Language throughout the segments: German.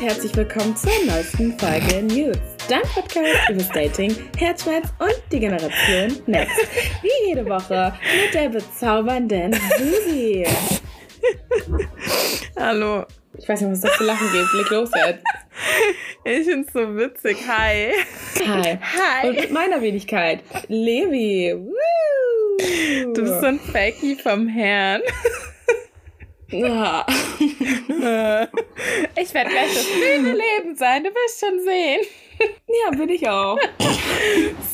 und herzlich willkommen zur neuesten Folge News. Dein Podcast über Dating, Herzschmerz und die Generation Next. Wie jede Woche mit der bezaubernden Susi. Hallo. Ich weiß nicht, was das für Lachen gibt. Leg los jetzt. Ich find's so witzig. Hi. Hi. Hi. Und mit meiner Wenigkeit, Levi. Woo. Du bist so ein Fakey vom Herrn. Ja. Ich werde gleich das blühende Leben sein. Du wirst schon sehen. ja, bin ich auch.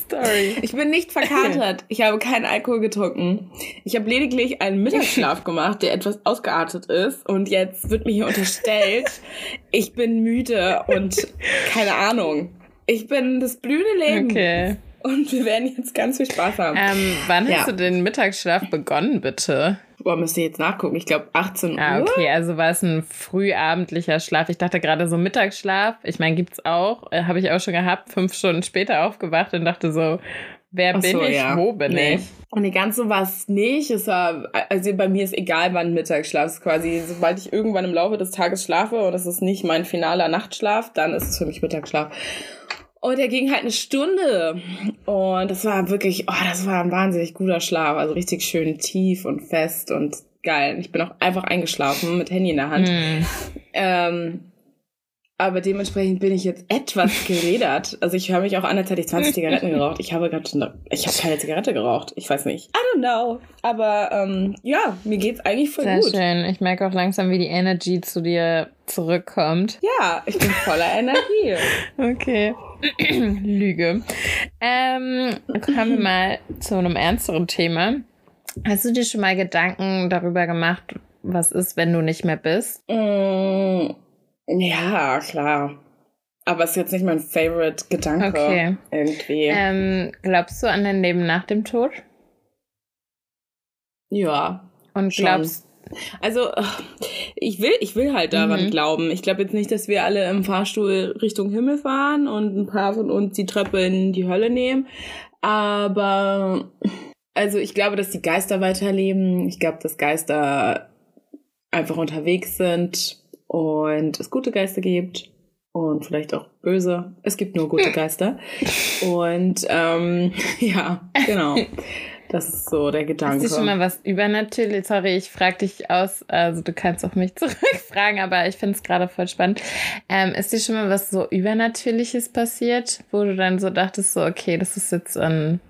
Story. Ich bin nicht verkatert. Ich habe keinen Alkohol getrunken. Ich habe lediglich einen Mittagsschlaf gemacht, der etwas ausgeartet ist. Und jetzt wird mir hier unterstellt, ich bin müde und keine Ahnung. Ich bin das blühende Leben. Okay. Und wir werden jetzt ganz viel Spaß haben. Ähm, wann Ja. hast du den Mittagsschlaf begonnen, bitte? Boah, müsst ihr jetzt nachgucken. Ich glaube 18 Ah, Uhr. okay, also war es ein frühabendlicher Schlaf. Ich dachte gerade so Mittagsschlaf. Ich meine, gibt's auch. Äh, Habe ich auch schon gehabt. Fünf Stunden später aufgewacht und dachte so, wer Ach bin so, ich? ja. Wo bin Nee. ich? Und die ganze war es nicht. Es war, also bei mir ist egal, wann Mittagsschlaf ist quasi. Sobald ich irgendwann im Laufe des Tages schlafe und das ist nicht mein finaler Nachtschlaf, dann ist es für mich Mittagsschlaf. Und der ging halt eine Stunde. Und das war wirklich, oh, das war ein wahnsinnig guter Schlaf. Also richtig schön tief und fest und geil. Ich bin auch einfach eingeschlafen mit Handy in der Hand. Hm. Ähm, aber dementsprechend bin ich jetzt etwas geredert. Also ich höre mich auch an, als hätte ich 20 Zigaretten geraucht. Ich habe gerade schon, ich habe keine Zigarette geraucht. Ich weiß nicht. I don't know. Aber ähm, ja, mir geht's eigentlich voll Sehr gut. schön. Ich merke auch langsam, wie die Energy zu dir zurückkommt. Ja, ich bin voller Energie. Okay. Lüge. Ähm, kommen wir mal zu einem ernsteren Thema. Hast du dir schon mal Gedanken darüber gemacht, was ist, wenn du nicht mehr bist? Mm, ja, klar. Aber es ist jetzt nicht mein Favorite Gedanke. Okay. Irgendwie. Ähm, glaubst du an dein Leben nach dem Tod? ja. Und Schon. glaubst Also, ich will, ich will halt daran Mhm. glauben. Ich glaube jetzt nicht, dass wir alle im Fahrstuhl Richtung Himmel fahren und ein paar von uns die Treppe in die Hölle nehmen. Aber, also ich glaube, dass die Geister weiterleben. Ich glaube, dass Geister einfach unterwegs sind und es gute Geister gibt und vielleicht auch böse. Es gibt nur gute Geister. Und, ähm, ja, genau. Das ist so der Gedanke. Ist dir schon mal was übernatürlich? Sorry, ich frage dich aus, also du kannst auch mich zurückfragen, aber ich finde es gerade voll spannend. Ähm, ist dir schon mal was so Übernatürliches passiert, wo du dann so dachtest, so, okay, das ist jetzt ein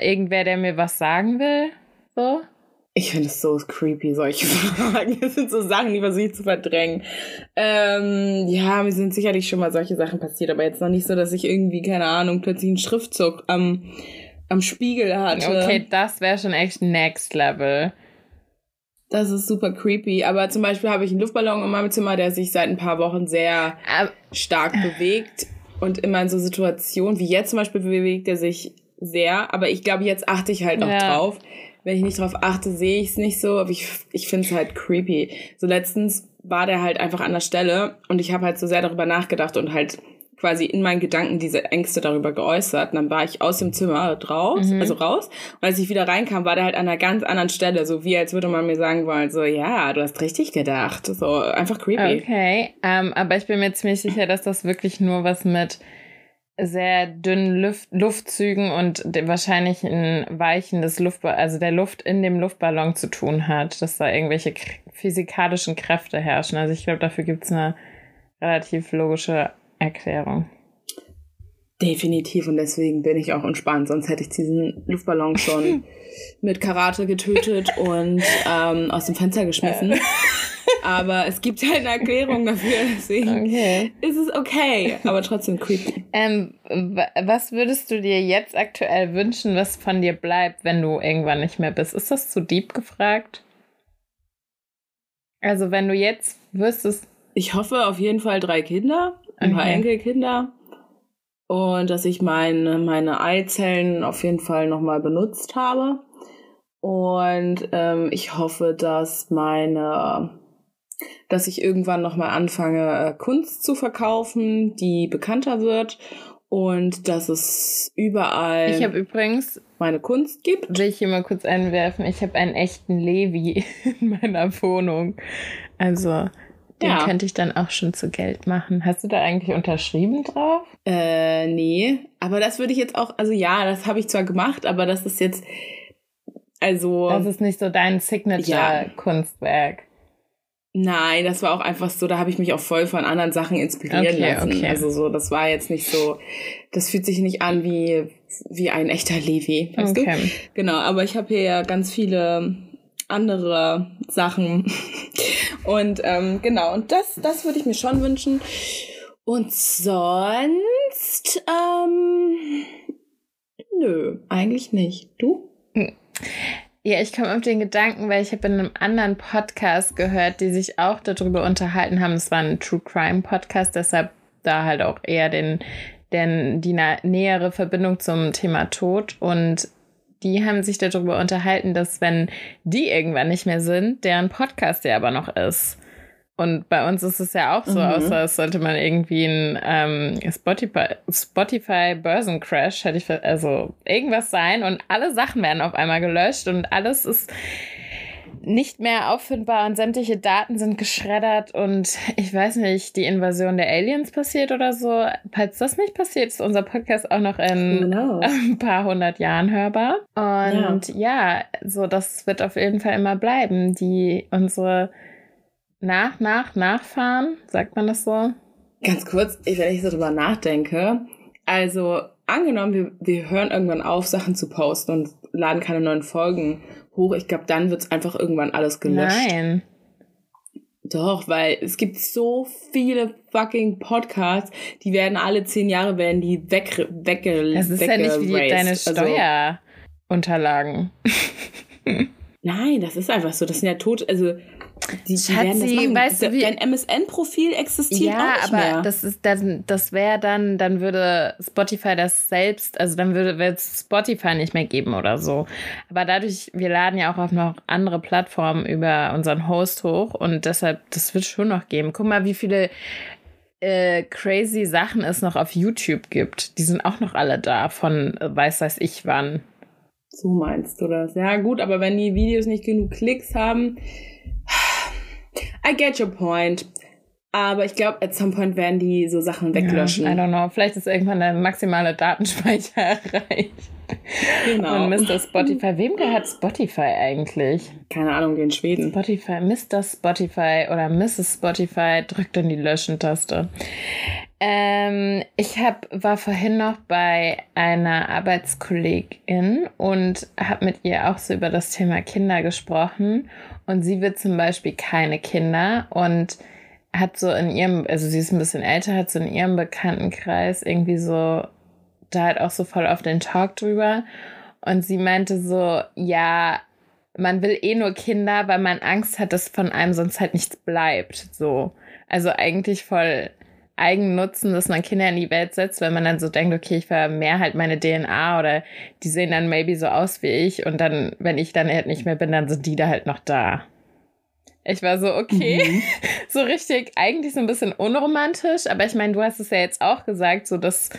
irgendwer, der mir was sagen will? So? Ich finde es so creepy, solche Fragen. Das sind so Sachen, die versuche ich zu verdrängen. Ähm, ja, mir sind sicherlich schon mal solche Sachen passiert, aber jetzt noch nicht so, dass ich irgendwie, keine Ahnung, plötzlich einen Schriftzug am, am Spiegel hatte. Okay, das wäre schon echt next level. Das ist super creepy. Aber zum Beispiel habe ich einen Luftballon in meinem Zimmer, der sich seit ein paar Wochen sehr Aber, stark bewegt. Und immer in so Situationen, wie jetzt zum Beispiel bewegt er sich sehr. Aber ich glaube, jetzt achte ich halt auch Ja. drauf. Wenn ich nicht drauf achte, sehe ich es nicht so. Aber ich, ich finde es halt creepy. So letztens war der halt einfach an der Stelle und ich habe halt so sehr darüber nachgedacht und halt quasi in meinen Gedanken diese Ängste darüber geäußert. Und dann war ich aus dem Zimmer draus, Mhm. also raus. Und als ich wieder reinkam, war der halt an einer ganz anderen Stelle. So wie als würde man mir sagen wollen, so, ja, du hast richtig gedacht. So, einfach creepy. okay, ähm, aber ich bin mir ziemlich sicher, dass das wirklich nur was mit sehr dünnen Luft Luftzügen und wahrscheinlich ein Weichen des Luftballons, also der Luft in dem Luftballon zu tun hat, dass da irgendwelche physikalischen Kräfte herrschen. Also ich glaube, dafür gibt es eine relativ logische Erklärung. Definitiv und deswegen bin ich auch entspannt. Sonst hätte ich diesen Luftballon schon mit Karate getötet und ähm, aus dem Fenster geschmissen. Aber es gibt halt eine Erklärung dafür, deswegen Okay. ist es okay, aber trotzdem creepy. Ähm, wa- was würdest du dir jetzt aktuell wünschen, was von dir bleibt, wenn du irgendwann nicht mehr bist? Ist das zu deep gefragt? Also wenn du jetzt wüsstest, Ich hoffe auf jeden Fall drei Kinder, ein paar Okay. Enkelkinder und dass ich meine, meine Eizellen auf jeden Fall nochmal benutzt habe. Und ähm, ich hoffe, dass meine, dass ich irgendwann nochmal anfange, äh, Kunst zu verkaufen, die bekannter wird und dass es überall ich habe übrigens, meine Kunst gibt. will ich hier mal kurz einwerfen, ich habe einen echten Levi in meiner Wohnung. Also Den Ja. könnte ich dann auch schon zu Geld machen. Hast du da eigentlich unterschrieben drauf? Äh, nee. Aber das würde ich jetzt auch, also ja, das habe ich zwar gemacht, aber das ist jetzt, also. Das ist nicht so dein Signature-Kunstwerk. Nein, das war auch einfach so, da habe ich mich auch voll von anderen Sachen inspirieren Okay, lassen. okay. Also so, das war jetzt nicht so, das fühlt sich nicht an wie, wie ein echter Levi, weißt du? Okay. Genau, aber ich habe hier ja ganz viele andere Sachen. Und ähm, genau, und das, das würde ich mir schon wünschen. Und sonst, ähm, nö, eigentlich nicht. Du? Ja, ich komme auf den Gedanken, weil ich habe in einem anderen Podcast gehört, die sich auch darüber unterhalten haben. Es war ein True Crime Podcast, deshalb da halt auch eher den, den, die nähere Verbindung zum Thema Tod. Und die haben sich darüber unterhalten, dass wenn die irgendwann nicht mehr sind, deren Podcast ja aber noch ist. Und bei uns ist es ja auch so, Mhm. außer es sollte man irgendwie ein ähm, Spotify, Spotify Börsencrash, hätte ich, also irgendwas sein und alle Sachen werden auf einmal gelöscht und alles ist nicht mehr auffindbar und sämtliche Daten sind geschreddert und ich weiß nicht, die Invasion der Aliens passiert oder so. Falls das nicht passiert, ist unser Podcast auch noch in Genau. ein paar hundert Jahren hörbar. Und ja. so das wird auf jeden Fall immer bleiben. Die unsere nach, nach, nachfahren, sagt man das so? Ganz kurz, ich- wenn ich so drüber nachdenke. Also, angenommen, wir, wir hören irgendwann auf, Sachen zu posten und laden keine neuen Folgen hoch. Ich glaube, dann wird's einfach irgendwann alles gelöscht. Nein. Doch, weil es gibt so viele fucking Podcasts, die werden alle zehn Jahre werden die weg, wegge, Das ist ja nicht wie die, deine Also, Steuerunterlagen. nein, das ist einfach so. Das sind ja tot, also die, die Schatzi, weißt du, wie- Dein MSN-Profil existiert ja, auch nicht aber mehr. das ist dann, das wäre dann, dann würde Spotify das selbst, also dann würde es Spotify nicht mehr geben oder so. Aber dadurch, wir laden ja auch auf noch andere Plattformen über unseren Host hoch und deshalb, das wird schon noch geben. Guck mal, wie viele äh, crazy Sachen es noch auf YouTube gibt. Die sind auch noch alle da von äh, weiß weiß ich wann. So meinst du das? Ja, gut, aber wenn die Videos nicht genug Klicks haben, I get your point. Aber ich glaube, at some point werden die so Sachen weglöschen. Ja, I don't know. Vielleicht ist irgendwann der maximale Datenspeicher erreicht. genau. Und Mr. Spotify, wem gehört Spotify eigentlich? Keine Ahnung, den Schweden. Spotify, Mr. Spotify oder Mrs. Spotify drückt dann die Löschen-Taste. Ähm, ich hab, war vorhin noch bei einer Arbeitskollegin und habe mit ihr auch so über das Thema Kinder gesprochen. Und sie will zum Beispiel keine Kinder und hat so in ihrem, also sie ist ein bisschen älter, hat so in ihrem Bekanntenkreis irgendwie so da halt auch so voll auf den Talk drüber. Und sie meinte so, ja, man will eh nur Kinder, weil man Angst hat, dass von einem sonst halt nichts bleibt. So. Also eigentlich voll Eigennutzen, dass man Kinder in die Welt setzt, weil man dann so denkt, okay, ich vermehre halt meine DNA oder die sehen dann maybe so aus wie ich und dann, wenn ich dann halt nicht mehr bin, dann sind die da halt noch da. Ich war so, okay, Mhm. so richtig, eigentlich so ein bisschen unromantisch, aber ich meine, du hast es ja jetzt auch gesagt, so dass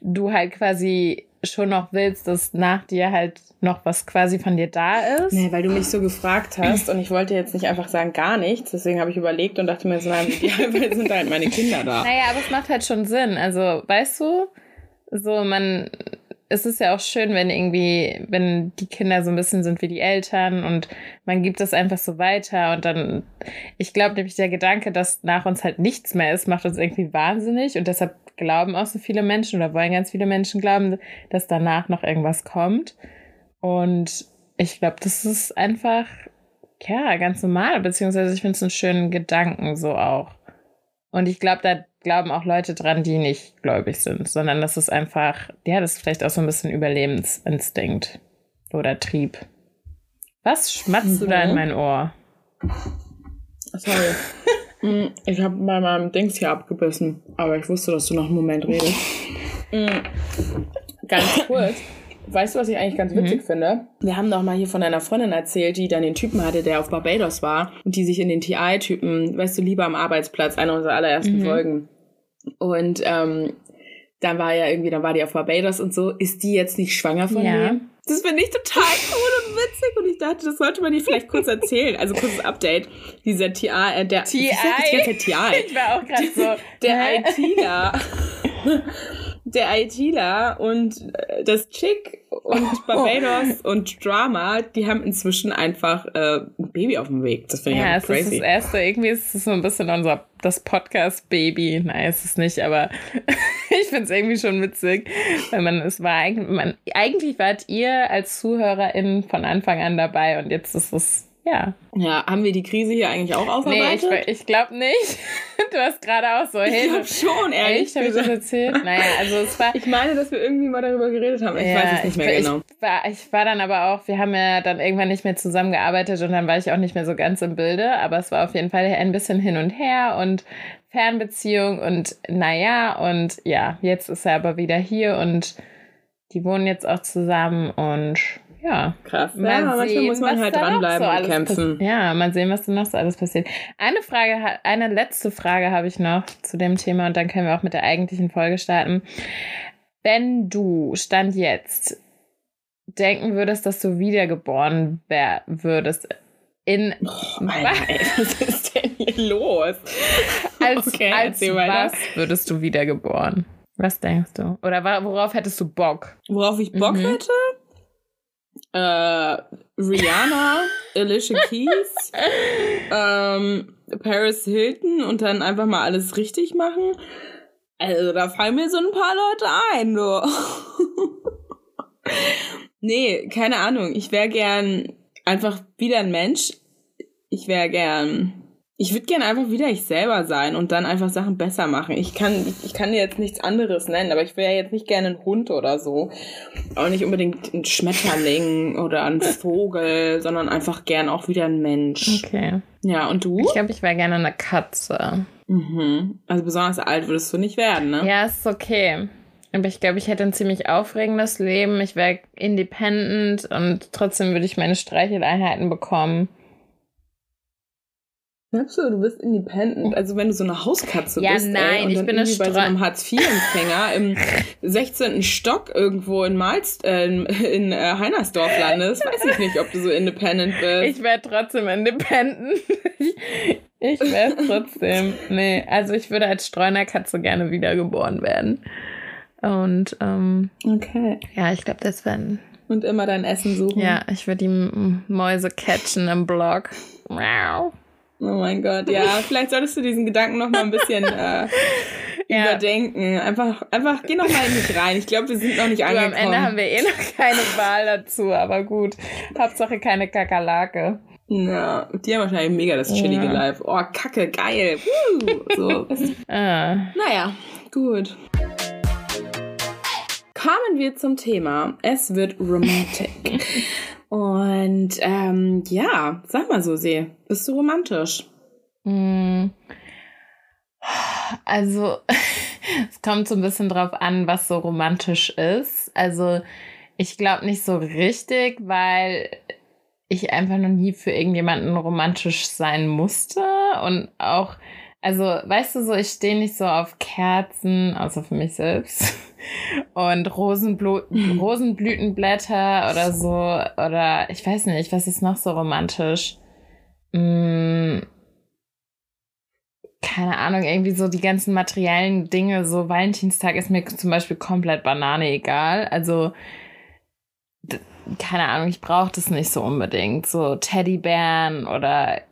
du halt quasi schon noch willst, dass nach dir halt noch was quasi von dir da ist. Nee, weil du mich so gefragt hast und ich wollte jetzt nicht einfach sagen gar nichts, deswegen habe ich überlegt und dachte mir so, nein, Idealfall sind halt meine Kinder da. Naja, aber es macht halt schon Sinn. Also, weißt du, so man, es ist ja auch schön, wenn irgendwie, wenn die Kinder so ein bisschen sind wie die Eltern und man gibt es einfach so weiter und dann, ich glaube nämlich der Gedanke, dass nach uns halt nichts mehr ist, macht uns irgendwie wahnsinnig und deshalb glauben auch so viele Menschen oder wollen ganz viele Menschen glauben, dass danach noch irgendwas kommt. Und ich glaube, das ist einfach, ja, ganz normal, beziehungsweise ich finde es einen schönen Gedanken so auch. Und ich glaube, da glauben auch Leute dran, die nicht gläubig sind, sondern das ist einfach, ja, das ist vielleicht auch so ein bisschen Überlebensinstinkt oder Trieb. Was schmatzt du da in Mhm. mein Ohr? Sorry. Mm, Ich habe bei meinem Dings hier abgebissen, aber ich wusste, dass du noch einen Moment redest. Mm, Ganz kurz. Weißt du, was ich eigentlich ganz witzig finde? Wir haben doch mal hier von einer Freundin erzählt, die dann den Typen hatte, der auf Barbados war und die sich in den TI-Typen, weißt du, lieber am Arbeitsplatz, eine unserer allerersten Mhm. Folgen. Und ähm, dann war ja irgendwie, dann war die auf Barbados und so. Ist die jetzt nicht schwanger von Ja. dem? Das finde ich total cool und witzig und ich dachte, das sollte man dir vielleicht kurz erzählen. Also kurzes Update. Dieser TI, äh, der TI? Ich, ich war auch gerade so. Der ITler. der ITler und äh, das Chick und Barbados und Drama, die haben inzwischen einfach äh, ein Baby auf dem Weg. Das finde ich Ja, ja, es crazy. ist das erste, irgendwie ist es so ein bisschen unser, das Podcast-Baby. Nein, ist es nicht, aber ich finde es irgendwie schon witzig, weil man, es war eigentlich, man, eigentlich wart ihr als ZuhörerInnen von Anfang an dabei und jetzt ist es, ja. ja, haben wir die Krise hier eigentlich auch Nee, aufarbeitet? ich, ich glaube nicht. Du hast gerade auch so, ich hey, glaube schon, ehrlich echt, habe ich das erzählt? Naja, also es war, Ich meine, dass wir irgendwie mal darüber geredet haben. Ich Ja, weiß es nicht mehr ich, genau. Ich war, ich war dann aber auch, wir haben ja dann irgendwann nicht mehr zusammengearbeitet und dann war ich auch nicht mehr so ganz im Bilde, aber es war auf jeden Fall ein bisschen hin und her und Fernbeziehung und naja, und ja, jetzt ist er aber wieder hier und die wohnen jetzt auch zusammen und ja. Krass. Mal ja, manchmal sehen, muss man halt dranbleiben so und kämpfen. Ja, mal sehen, was da noch so alles passiert. Eine Frage, eine letzte Frage habe ich noch zu dem Thema und dann können wir auch mit der eigentlichen Folge starten. Wenn du, Stand jetzt, denken würdest, dass du wiedergeboren wär, würdest, in, Oh, Alter, ey, was ist denn hier los? als, Okay, als was würdest du wiedergeboren? Was denkst du? Oder worauf hättest du Bock? Worauf ich Bock Mhm. hätte? Äh, Rihanna, Alicia Keys, ähm, Paris Hilton und dann einfach mal alles richtig machen. Also da fallen mir so ein paar Leute ein, du. nee, keine Ahnung. Ich wäre gern einfach wieder ein Mensch. Ich wäre gern. Ich würde gern einfach wieder ich selber sein und dann einfach Sachen besser machen. Ich kann, ich, ich kann dir jetzt nichts anderes nennen, aber ich wäre jetzt nicht gerne ein Hund oder so. Auch nicht unbedingt ein Schmetterling oder ein Vogel, sondern einfach gern auch wieder ein Mensch. Okay. Ja, und du? Ich glaube, ich wäre gerne eine Katze. Mhm. Also besonders alt würdest du nicht werden, ne? Ja, ist okay. Aber ich glaube, ich hätte ein ziemlich aufregendes Leben. Ich wäre independent und trotzdem würde ich meine Streicheleinheiten bekommen. Glaubst du, du bist independent? Also wenn du so eine Hauskatze Ja, bist, ey, nein, und ich dann bin irgendwie bei so einem Hartz-IV-Empfänger im 16. Stock irgendwo in Malst, äh, in, äh, Heinersdorf landest, weiß ich nicht, ob du so independent bist. Ich wäre trotzdem independent. ich wäre trotzdem. Nee, also ich würde als Streunerkatze gerne wiedergeboren werden. Und ähm, okay. ja, ich glaube, das wäre. Und immer dein Essen suchen. Ja, ich würde die Mäuse catchen im Blog. Wow. Oh mein Gott, ja. Vielleicht solltest du diesen Gedanken noch mal ein bisschen äh, Ja. überdenken. Einfach, einfach, geh noch mal in dich rein. Ich glaube, wir sind noch nicht Du, am angekommen. Ende haben wir eh noch keine Wahl dazu, aber gut. Hauptsache keine Kakerlake. ja, die haben wahrscheinlich mega das chillige Ja. Life. Oh, Kacke, geil. Woo. So. Ah. Naja, gut. Kommen wir zum Thema. Es wird romantic. Und ähm, ja, sag mal so, See, bist du romantisch? Mm. Also, es kommt so ein bisschen drauf an, was so romantisch ist. Also, ich glaube nicht so richtig, weil ich einfach noch nie für irgendjemanden romantisch sein musste. Und auch, also, weißt du so, ich stehe nicht so auf Kerzen, außer für mich selbst. Und Rosenblu Rosenblütenblätter oder so. Oder ich weiß nicht, was ist noch so romantisch? Mm, keine Ahnung, irgendwie so die ganzen materiellen Dinge, so Valentinstag ist mir zum Beispiel komplett Banane egal. Also, keine Ahnung, ich brauche das nicht so unbedingt. So Teddybären oder,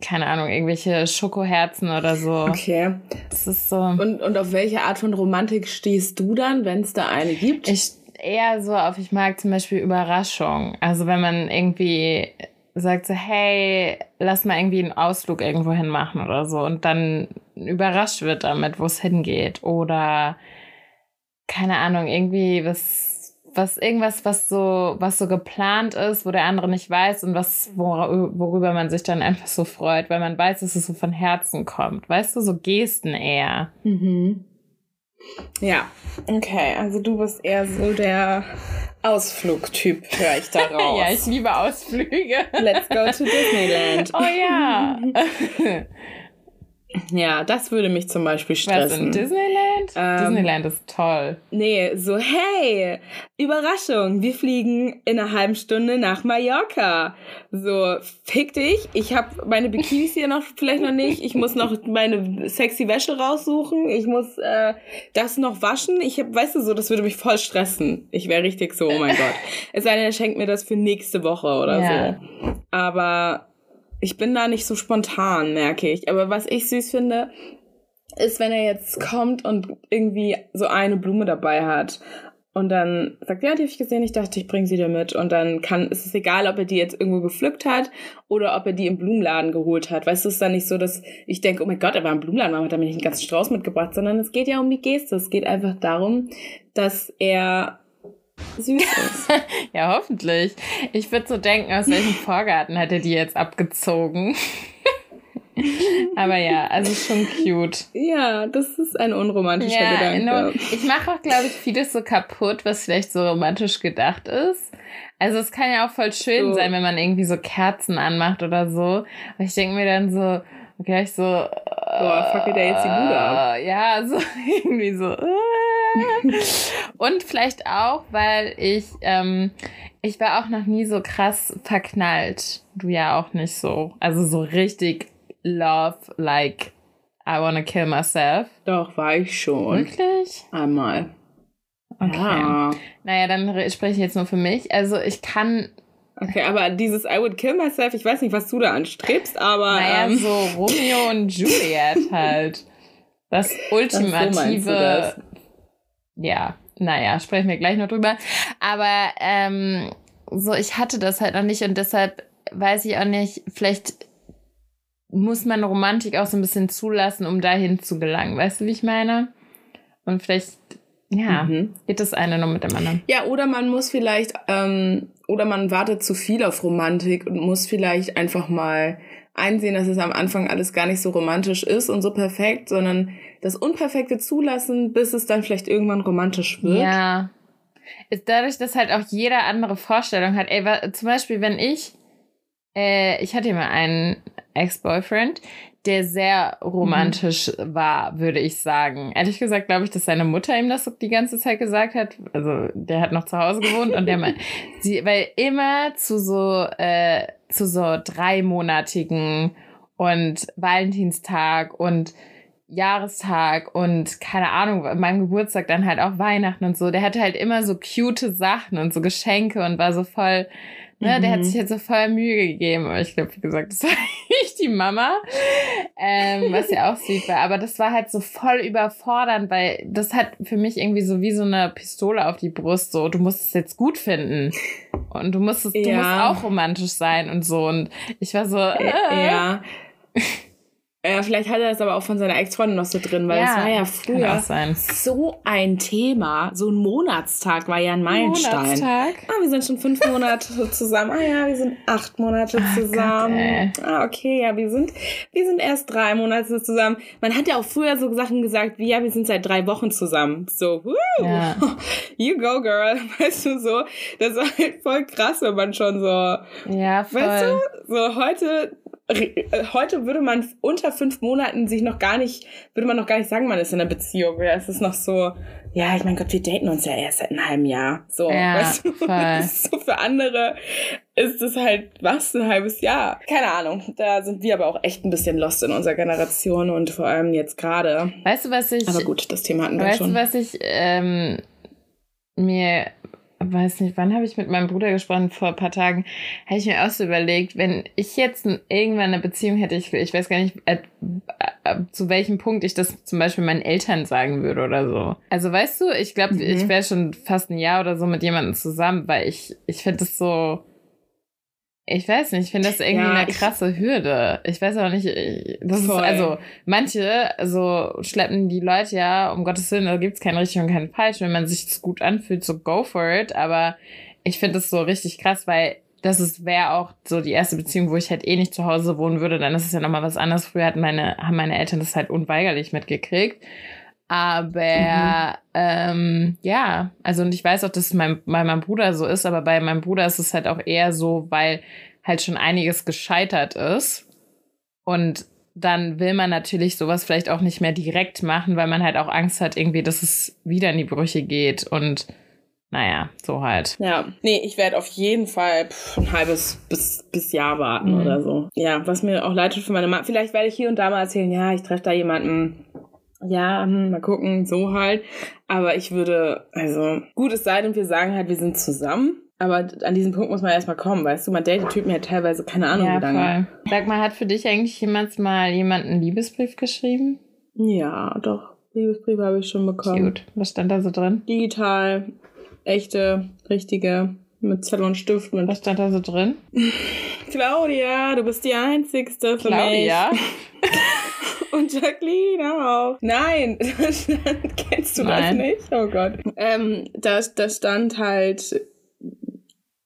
keine Ahnung, irgendwelche Schokoherzen oder so. Okay. Das ist so. Und, und auf welche Art von Romantik stehst du dann, wenn es da eine gibt? Ich eher so auf, ich mag zum Beispiel Überraschung. Also wenn man irgendwie sagt so, hey, lass mal irgendwie einen Ausflug irgendwo hin machen oder so und dann überrascht wird damit, wo es hingeht. Oder keine Ahnung, irgendwie was, was, irgendwas, was so, was so geplant ist, wo der andere nicht weiß und was, wor worüber man sich dann einfach so freut, weil man weiß, dass es so von Herzen kommt. Weißt du, so Gesten eher. Mhm. Ja, okay. Also du bist eher so der Ausflugtyp, höre ich da raus. Ja, ich liebe Ausflüge. Let's go to Disneyland. Oh ja. Ja, das würde mich zum Beispiel Was in stressen. Disneyland? Ähm, Disneyland ist toll. Nee, so, hey, Überraschung, wir fliegen in einer halben Stunde nach Mallorca. So, fick dich, ich habe meine Bikinis hier noch vielleicht noch nicht, ich muss noch meine sexy Wäsche raussuchen, ich muss äh, das noch waschen. Ich hab, weißt du so, das würde mich voll stressen. Ich wäre richtig so, oh mein Gott. Es sei denn, er schenkt mir das für nächste Woche oder ja. so. Aber ich bin da nicht so spontan, merke ich. Aber was ich süß finde, ist, wenn er jetzt kommt und irgendwie so eine Blume dabei hat und dann sagt, ja, die habe ich gesehen, ich dachte, ich bringe sie dir mit. Und dann kann, ist es egal, ob er die jetzt irgendwo gepflückt hat oder ob er die im Blumenladen geholt hat. Weißt du, es ist dann nicht so, dass ich denke, oh mein Gott, er war im Blumenladen, warum hat er mir nicht einen ganzen Strauß mitgebracht, sondern es geht ja um die Geste. Es geht einfach darum, dass er süß ist. ja, hoffentlich. Ich würde so denken, aus welchem Vorgarten hat er die jetzt abgezogen? Aber ja, also schon cute. Ja, das ist ein unromantischer ja, Gedanke. Genau. Ich mache auch, glaube ich, vieles so kaputt, was vielleicht so romantisch gedacht ist. Also es kann ja auch voll schön so. sein, wenn man irgendwie so Kerzen anmacht oder so. Aber ich denke mir dann so, okay, ich so. Boah, fuck der jetzt die Bude ab. Äh, ja, so irgendwie so. Und vielleicht auch, weil ich, ähm, ich war auch noch nie so krass verknallt. Du ja auch nicht so. Also so richtig love, like I wanna kill myself. Doch, war ich schon. Wirklich? Einmal. Okay. Ja. Naja, dann spreche ich jetzt nur für mich. Also ich kann Okay, aber dieses I would kill myself, ich weiß nicht, was du da anstrebst, aber. Naja, ähm, so Romeo und Juliet halt. Das ultimative. So? Ja, naja, sprechen wir gleich noch drüber. Aber ähm, so, ich hatte das halt noch nicht und deshalb weiß ich auch nicht, vielleicht muss man Romantik auch so ein bisschen zulassen, um dahin zu gelangen. Weißt du, wie ich meine? Und vielleicht, ja, mhm. geht das eine nur mit dem anderen. Ja, oder man muss vielleicht, ähm, oder man wartet zu viel auf Romantik und muss vielleicht einfach mal einsehen, dass es am Anfang alles gar nicht so romantisch ist und so perfekt, sondern das Unperfekte zulassen, bis es dann vielleicht irgendwann romantisch wird. Ja. Ist dadurch, dass halt auch jeder andere Vorstellung hat. Ey, zum Beispiel, wenn ich, äh, ich hatte mal einen Ex-Boyfriend, der sehr romantisch mhm. war, würde ich sagen. Ehrlich gesagt glaube ich, dass seine Mutter ihm das die ganze Zeit gesagt hat. Also der hat noch zu Hause gewohnt und der sie, weil immer zu so äh, zu so dreimonatigen und Valentinstag und Jahrestag und keine Ahnung, mein Geburtstag dann halt auch Weihnachten und so. Der hatte halt immer so cute Sachen und so Geschenke und war so voll Ne, mhm. Der hat mhm. sich jetzt so voll Mühe gegeben. Aber ich glaube, wie gesagt, das war nicht die Mama. Ähm, was ja auch süß war. Aber das war halt so voll überfordernd, weil das hat für mich irgendwie so wie so eine Pistole auf die Brust. So, du musst es jetzt gut finden. Und du musst es, ja. du musst auch romantisch sein und so. Und ich war so, äh. ja. Ja, vielleicht hat er das aber auch von seiner Ex-Freundin noch so drin, weil ja, das war ja früher so ein Thema. So ein Monatstag war ja ein Meilenstein. Monatstag? Ah, wir sind schon fünf Monate zusammen. Ah ja, wir sind acht Monate oh zusammen. Gott, ah, okay, ja, wir sind, wir sind erst drei Monate zusammen. Man hat ja auch früher so Sachen gesagt wie, ja, wir sind seit drei Wochen zusammen. So, woo, ja. you go, girl. Weißt du, so, das war halt voll krass, wenn man schon so, ja, voll. weißt du, so heute äh, heute würde man unter fünf Monaten sich noch gar nicht, würde man noch gar nicht sagen, man ist in einer Beziehung. Ja, es ist noch so, ja, ich mein Gott, wir daten uns ja erst seit einem halben Jahr. So, ja, weißt du? so für andere ist es halt was, ein halbes Jahr. Keine Ahnung. Da sind wir aber auch echt ein bisschen lost in unserer Generation und vor allem jetzt gerade. Weißt du, was ich. Aber gut, das Thema hatten wir weißt schon. Weißt du, was ich ähm, mir weiß nicht, wann habe ich mit meinem Bruder gesprochen, vor ein paar Tagen, habe ich mir auch so überlegt, wenn ich jetzt irgendwann eine Beziehung hätte, ich, ich weiß gar nicht, äh, äh, zu welchem Punkt ich das zum Beispiel meinen Eltern sagen würde oder so. Also weißt du, ich glaube, mhm. ich wäre schon fast ein Jahr oder so mit jemandem zusammen, weil ich, ich finde das so, ich weiß nicht, ich finde das irgendwie ja, eine krasse ich, Hürde. Ich weiß auch nicht, das voll. ist, also manche so schleppen die Leute ja, um Gottes Willen, da gibt's kein richtig und kein falsch, wenn man sich das gut anfühlt, so go for it, aber ich finde das so richtig krass, weil das ist wäre auch so die erste Beziehung, wo ich halt eh nicht zu Hause wohnen würde, dann ist es ja nochmal was anderes. Früher hatten meine, haben meine Eltern das halt unweigerlich mitgekriegt. Aber mhm. ähm, ja, also und ich weiß auch, dass es mein, bei meinem Bruder so ist, aber bei meinem Bruder ist es halt auch eher so, weil halt schon einiges gescheitert ist. Und dann will man natürlich sowas vielleicht auch nicht mehr direkt machen, weil man halt auch Angst hat, irgendwie, dass es wieder in die Brüche geht und naja, so halt. Ja, nee, ich werde auf jeden Fall ein halbes bis, bis Jahr warten mhm. oder so. Ja, was mir auch leid tut für meine Mama. Vielleicht werde ich hier und da mal erzählen, ja, ich treffe da jemanden. Ja, hm, mal gucken, so halt. Aber ich würde, also, gut, es sei denn, wir sagen halt, wir sind zusammen. Aber an diesem Punkt muss man erstmal kommen, weißt du? Man datet Typen ja teilweise keine Ahnung, ja, wie lange. Voll. Sag mal, hat für dich eigentlich jemand mal jemand einen Liebesbrief geschrieben? Ja, doch. Liebesbrief habe ich schon bekommen. Gut. Was stand da so drin? Digital, echte, richtige, mit Zettel und Stift. Mit Was stand da so drin? Claudia, du bist die Einzigste für Claudia? mich. und Jacqueline auch. Nein, kennst du Nein. das nicht? Oh Gott. Ähm, da, da stand halt,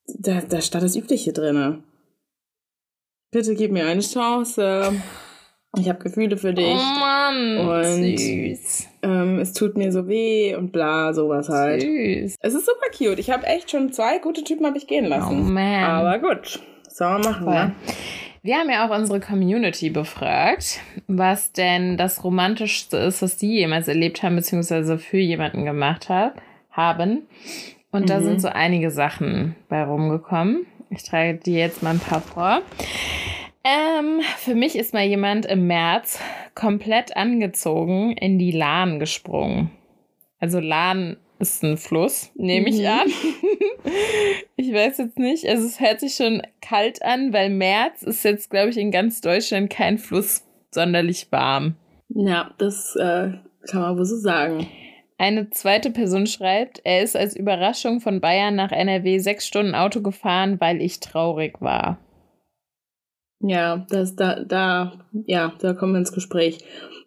da, da stand das Übliche drin. Bitte gib mir eine Chance. Ich habe Gefühle für dich. Oh Mann, und süß. Ähm, es tut mir so weh und bla, sowas halt. Süß. Es ist super cute. Ich habe echt schon zwei gute Typen habe ich gehen lassen. Oh man. Aber gut, sollen wir machen, ne? Wir haben ja auch unsere Community befragt, was denn das Romantischste ist, was die jemals erlebt haben, beziehungsweise für jemanden gemacht hat, haben. Und mhm. da sind so einige Sachen bei rumgekommen. Ich trage dir jetzt mal ein paar vor. Ähm, für mich ist mal jemand im März komplett angezogen in die Lahn gesprungen. Also Lahn ist ein Fluss, nehme ich mhm. an. ich weiß jetzt nicht. Also es hört sich schon kalt an, weil März ist jetzt, glaube ich, in ganz Deutschland kein Fluss sonderlich warm. Ja, das äh, kann man wohl so sagen. Eine zweite Person schreibt, er ist als Überraschung von Bayern nach NRW sechs Stunden Auto gefahren, weil ich traurig war. Ja, das da, da, ja, da kommen wir ins Gespräch.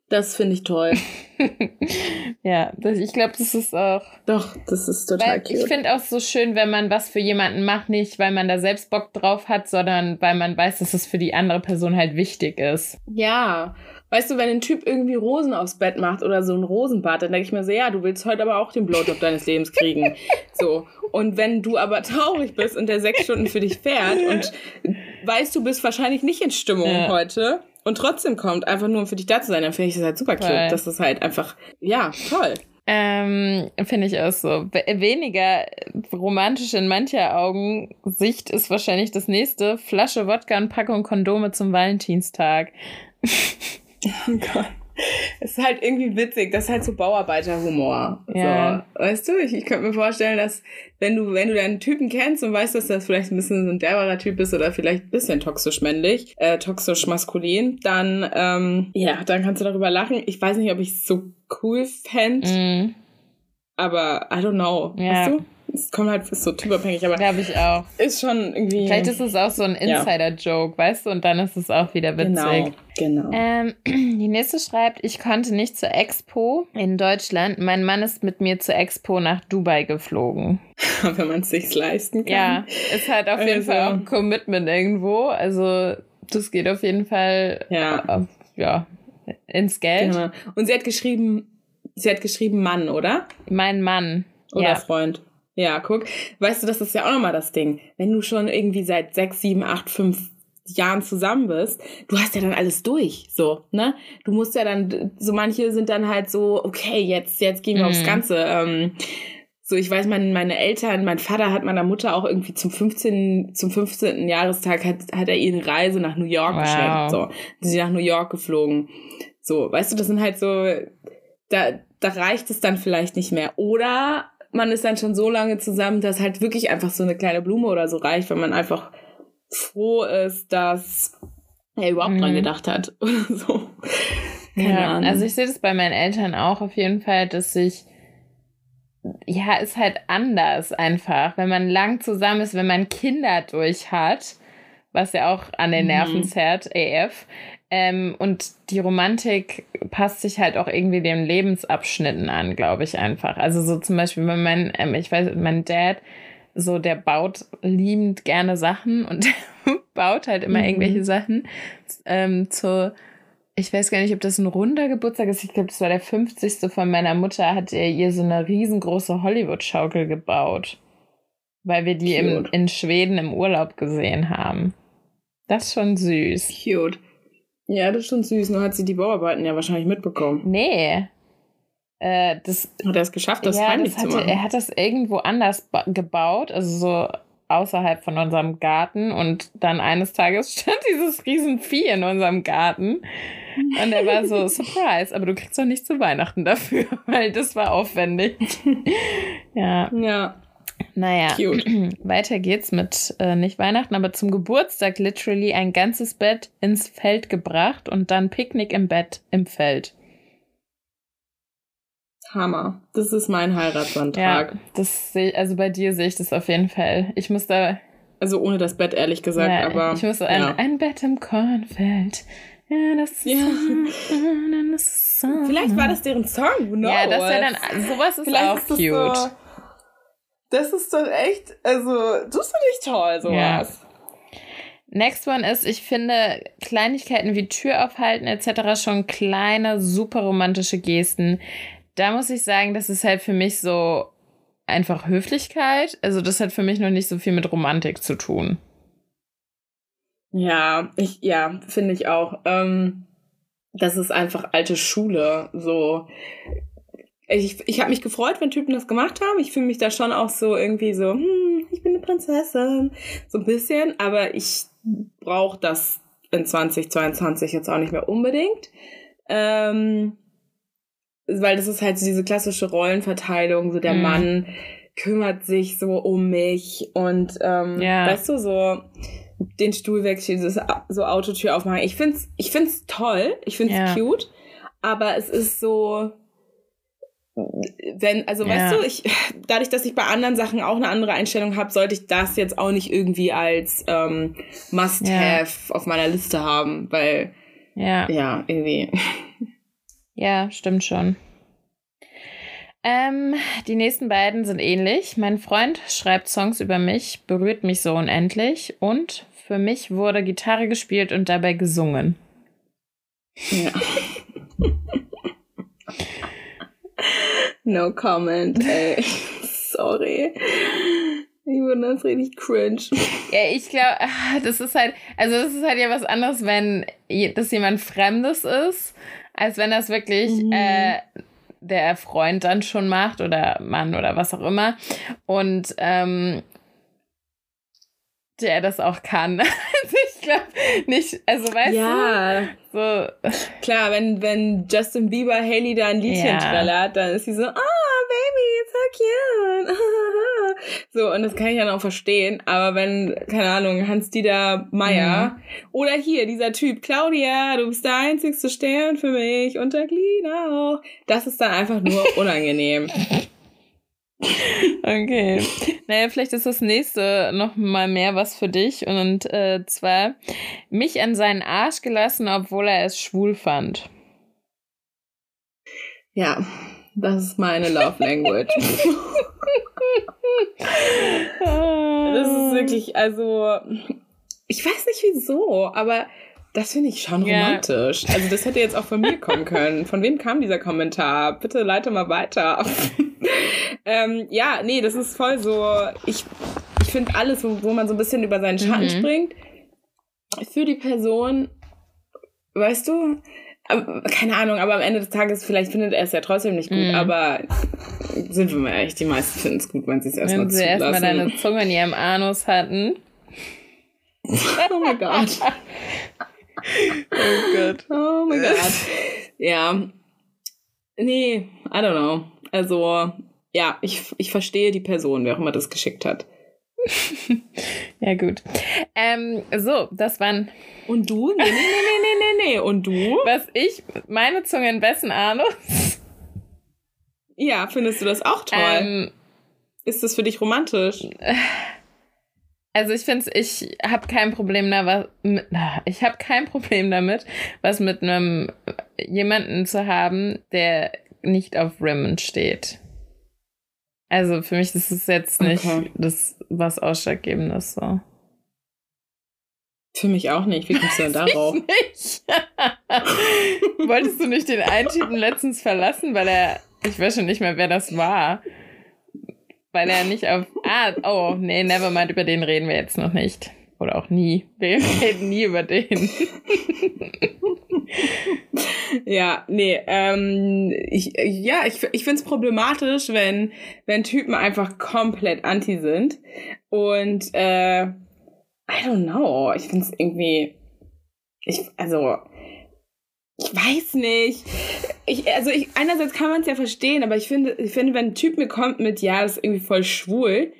Das finde ich toll. ja, das, ich glaube, das ist auch. Doch, das ist total cute. Ich finde auch so schön, wenn man was für jemanden macht, nicht weil man da selbst Bock drauf hat, sondern weil man weiß, dass es für die andere Person halt wichtig ist. Ja, Weißt du, wenn ein Typ irgendwie Rosen aufs Bett macht oder so ein Rosenbad, dann denke ich mir so, ja, du willst heute aber auch den Blowjob deines Lebens kriegen. So. Und wenn du aber traurig bist und der sechs Stunden für dich fährt und weißt, du bist wahrscheinlich nicht in Stimmung ja. heute und trotzdem kommt, einfach nur um für dich da zu sein, dann finde ich das halt super cute. Das ist halt einfach, ja, toll. Ähm, finde ich auch so. weniger romantisch in mancher Augen Sicht ist wahrscheinlich das nächste. Flasche Wodka und Packung Kondome zum Valentinstag. Oh Gott. Es ist halt irgendwie witzig, das ist halt so Bauarbeiterhumor. Ja. So, weißt du, ich, ich könnte mir vorstellen, dass wenn du, wenn du deinen Typen kennst und weißt, dass das vielleicht ein bisschen so ein derberer Typ ist oder vielleicht ein bisschen toxisch männlich, äh, toxisch maskulin, dann, ähm, ja, dann kannst du darüber lachen. Ich weiß nicht, ob ich es so cool fände, mm. aber I don't know. Ja. Weißt du? Es kommt halt ist so typabhängig, aber glaube ich auch. Ist schon irgendwie. Vielleicht ist es auch so ein Insider-Joke, ja. weißt du, und dann ist es auch wieder witzig. Genau, genau. Ähm, die nächste schreibt, ich konnte nicht zur Expo in Deutschland. Mein Mann ist mit mir zur Expo nach Dubai geflogen. Wenn man es sich leisten kann. Ja, ist halt auf also. jeden Fall auch ein Commitment irgendwo. Also das geht auf jeden Fall ja, auf, ja ins Geld. Genau. Und sie hat geschrieben, sie hat geschrieben Mann, oder? Mein Mann. Oder ja. Freund. Ja, guck. Weißt du, das ist ja auch nochmal das Ding. Wenn du schon irgendwie seit sechs, sieben, acht, fünf Jahren zusammen bist, du hast ja dann alles durch, so, ne? Du musst ja dann, so manche sind dann halt so, okay, jetzt, jetzt gehen wir mhm. aufs Ganze. Ähm, so, ich weiß, mein, meine Eltern, mein Vater hat meiner Mutter auch irgendwie zum 15. zum 15. Jahrestag hat, hat er ihr eine Reise nach New York wow. geschenkt, so. Sie sind nach New York geflogen. So, weißt du, das sind halt so, da, da reicht es dann vielleicht nicht mehr. Oder man ist dann schon so lange zusammen, dass halt wirklich einfach so eine kleine Blume oder so reicht, wenn man einfach froh ist, dass er überhaupt mhm. dran gedacht hat oder so. Keine ja, Ahnung. also ich sehe das bei meinen Eltern auch auf jeden Fall, dass ich ja, ist halt anders einfach, wenn man lang zusammen ist, wenn man Kinder durch hat, was ja auch an den Nerven mhm. zerrt, AF, ähm, und die Romantik passt sich halt auch irgendwie den Lebensabschnitten an, glaube ich einfach. Also so zum Beispiel, wenn mein, ähm, ich weiß, mein Dad, so der baut liebend gerne Sachen und baut halt immer mhm. irgendwelche Sachen ähm, zu, ich weiß gar nicht, ob das ein runder Geburtstag ist. Ich glaube, das war der 50. von meiner Mutter, hat er ihr so eine riesengroße Hollywood-Schaukel gebaut. Weil wir die im, in Schweden im Urlaub gesehen haben. Das ist schon süß. Cute. Ja, das ist schon süß. Nur hat sie die Bauarbeiten ja wahrscheinlich mitbekommen. Nee. Äh, das, hat er es geschafft, das ja, heimlich das hatte, zu machen? Er hat das irgendwo anders gebaut, also so außerhalb von unserem Garten. Und dann eines Tages stand dieses Riesenvieh in unserem Garten. Und er war so, Surprise, aber du kriegst doch nicht zu Weihnachten dafür, weil das war aufwendig. ja. Ja. Naja, Cute. weiter geht's mit äh, nicht Weihnachten, aber zum Geburtstag literally ein ganzes Bett ins Feld gebracht und dann Picknick im Bett im Feld. Hammer. Das ist mein Heiratsantrag. Ja, das sehe also bei dir sehe ich das auf jeden Fall. Ich muss da. Also ohne das Bett, ehrlich gesagt, ja, aber. Ich muss ein, ja. ein Bett im Kornfeld. Ja, das ist Ja. Vielleicht war das deren Song, knows? Ja, das wäre dann. Sowas ist Vielleicht auch ist cute. So, das ist doch echt, also, das finde ich toll, sowas. Next one ist, ich finde Kleinigkeiten wie Tür aufhalten etc. schon kleine, super romantische Gesten. Da muss ich sagen, das ist halt für mich so einfach Höflichkeit. Also das hat für mich noch nicht so viel mit Romantik zu tun. Ja, ich, ja, finde ich auch. Ähm, das ist einfach alte Schule. So, ich, ich habe mich gefreut, wenn Typen das gemacht haben. Ich fühle mich da schon auch so irgendwie so, hm, ich bin eine Prinzessin, so ein bisschen. Aber ich brauche das in 2022 jetzt auch nicht mehr unbedingt. Ähm, weil das ist halt so diese klassische Rollenverteilung, so der Mhm. Mann kümmert sich so um mich und ähm, Ja. weißt du, so den Stuhl wegschieben, so Autotür aufmachen. Ich find's, ich find's toll, ich find's Ja. cute, aber es ist so, wenn, also Ja. weißt du, ich, dadurch, dass ich bei anderen Sachen auch eine andere Einstellung habe, sollte ich das jetzt auch nicht irgendwie als ähm, Must-Have auf meiner Liste haben, weil Ja. ja, irgendwie. Ja, stimmt schon. Ähm, die nächsten beiden sind ähnlich. Mein Freund schreibt Songs über mich, berührt mich so unendlich und für mich wurde Gitarre gespielt und dabei gesungen. Ja. No comment, ey. Sorry. Ich finde das richtig cringe. Ja, ich glaube, das ist halt, also das ist halt ja was anderes, wenn das jemand Fremdes ist, als wenn das wirklich Mhm. äh, der Freund dann schon macht oder Mann oder was auch immer. Und ähm, der das auch kann. Also ich glaube nicht, also weißt Ja, du, so, klar, wenn, wenn Justin Bieber Haley da ein Liedchen Ja. trällert, dann ist sie so, oh, baby, it's so cute. so, und das kann ich dann auch verstehen. Aber wenn, keine Ahnung, Hans-Dieter Meier oder hier, dieser Typ, Claudia, du bist der einzigste Stern für mich und der Glied auch. Das ist dann einfach nur unangenehm. okay. Naja, vielleicht ist das nächste noch mal mehr was für dich. Und äh, zwar mich an seinen Arsch gelassen, obwohl er es schwul fand. Ja, das ist meine Love Language. Das ist wirklich, also, ich weiß nicht wieso, aber das finde ich schon Ja. romantisch. Also, das hätte jetzt auch von mir kommen können. Von wem kam dieser Kommentar? Bitte leite mal weiter. ähm, ja, nee, das ist voll so. Ich, ich finde alles, wo, wo man so ein bisschen über seinen Schatten Mhm. springt, für die Person, weißt du, keine Ahnung, aber am Ende des Tages, vielleicht findet er es ja trotzdem nicht gut, Mhm. aber sind wir mal ehrlich, die meisten finden es gut, wenn sie es erstmal Wenn sie erstmal zulassen. deine Zunge in ihrem Anus hatten. Oh mein Gott. Oh Gott. Oh mein Gott. Ja. Nee, I don't know. Also, ja, ich, ich verstehe die Person, wer auch immer das geschickt hat. Ja, gut. Ähm, so, das waren, Und du? Nee, nee, nee, nee, nee, nee. Und du? was ich, meine Zunge in wessen Anus? Ja, findest du das auch toll? Ähm, Ist das für dich romantisch? Also ich finde ich habe kein Problem da was, mit, na, ich habe kein Problem damit, was mit einem jemanden zu haben, der nicht auf Raymond steht. Also für mich ist es jetzt nicht Okay. das was ausschlaggebendes so. Für mich auch nicht. Wie kommst du denn darauf? Nicht. Wolltest du nicht den einen Typen letztens verlassen, weil er, ich weiß schon nicht mehr, wer das war. Weil er nicht auf, ah, oh, nee, nevermind, über den reden wir jetzt noch nicht. Oder auch nie. Wir reden nie über den. ja, nee, ähm, ich, ja, ich, ich finde es problematisch, wenn, wenn Typen einfach komplett anti sind. Und, äh, I don't know, ich finde es irgendwie, ich, also, ich weiß nicht. Ich, also ich, einerseits kann man es ja verstehen, aber ich finde, ich finde, wenn ein Typ mir kommt mit, ja, das ist irgendwie voll schwul,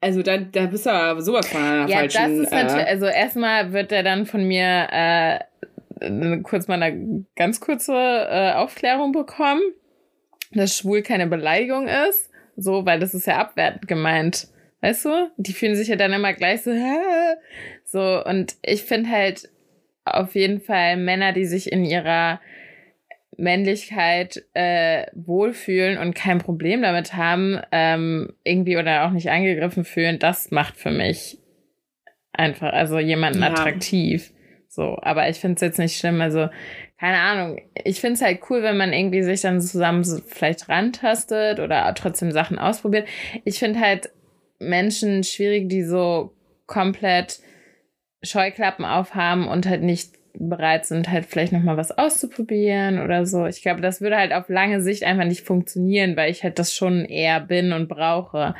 also da, da bist du aber sowas von einer ja, falschen... Ja, das ist natürlich, äh, also erstmal wird er dann von mir äh, kurz mal eine ganz kurze äh, Aufklärung bekommen, dass schwul keine Beleidigung ist, so, weil das ist ja abwertend gemeint. Weißt du? Die fühlen sich ja dann immer gleich so, Hä? so, und ich finde halt auf jeden Fall Männer, die sich in ihrer Männlichkeit äh, wohlfühlen und kein Problem damit haben, ähm, irgendwie oder auch nicht angegriffen fühlen, das macht für mich einfach, also jemanden ja. attraktiv. So, aber ich finde es jetzt nicht schlimm. Also, keine Ahnung. Ich finde es halt cool, wenn man irgendwie sich dann zusammen so vielleicht rantastet oder trotzdem Sachen ausprobiert. Ich finde halt Menschen schwierig, die so komplett Scheuklappen aufhaben und halt nicht bereit sind, halt vielleicht nochmal was auszuprobieren oder so. Ich glaube, das würde halt auf lange Sicht einfach nicht funktionieren, weil ich halt das schon eher bin und brauche.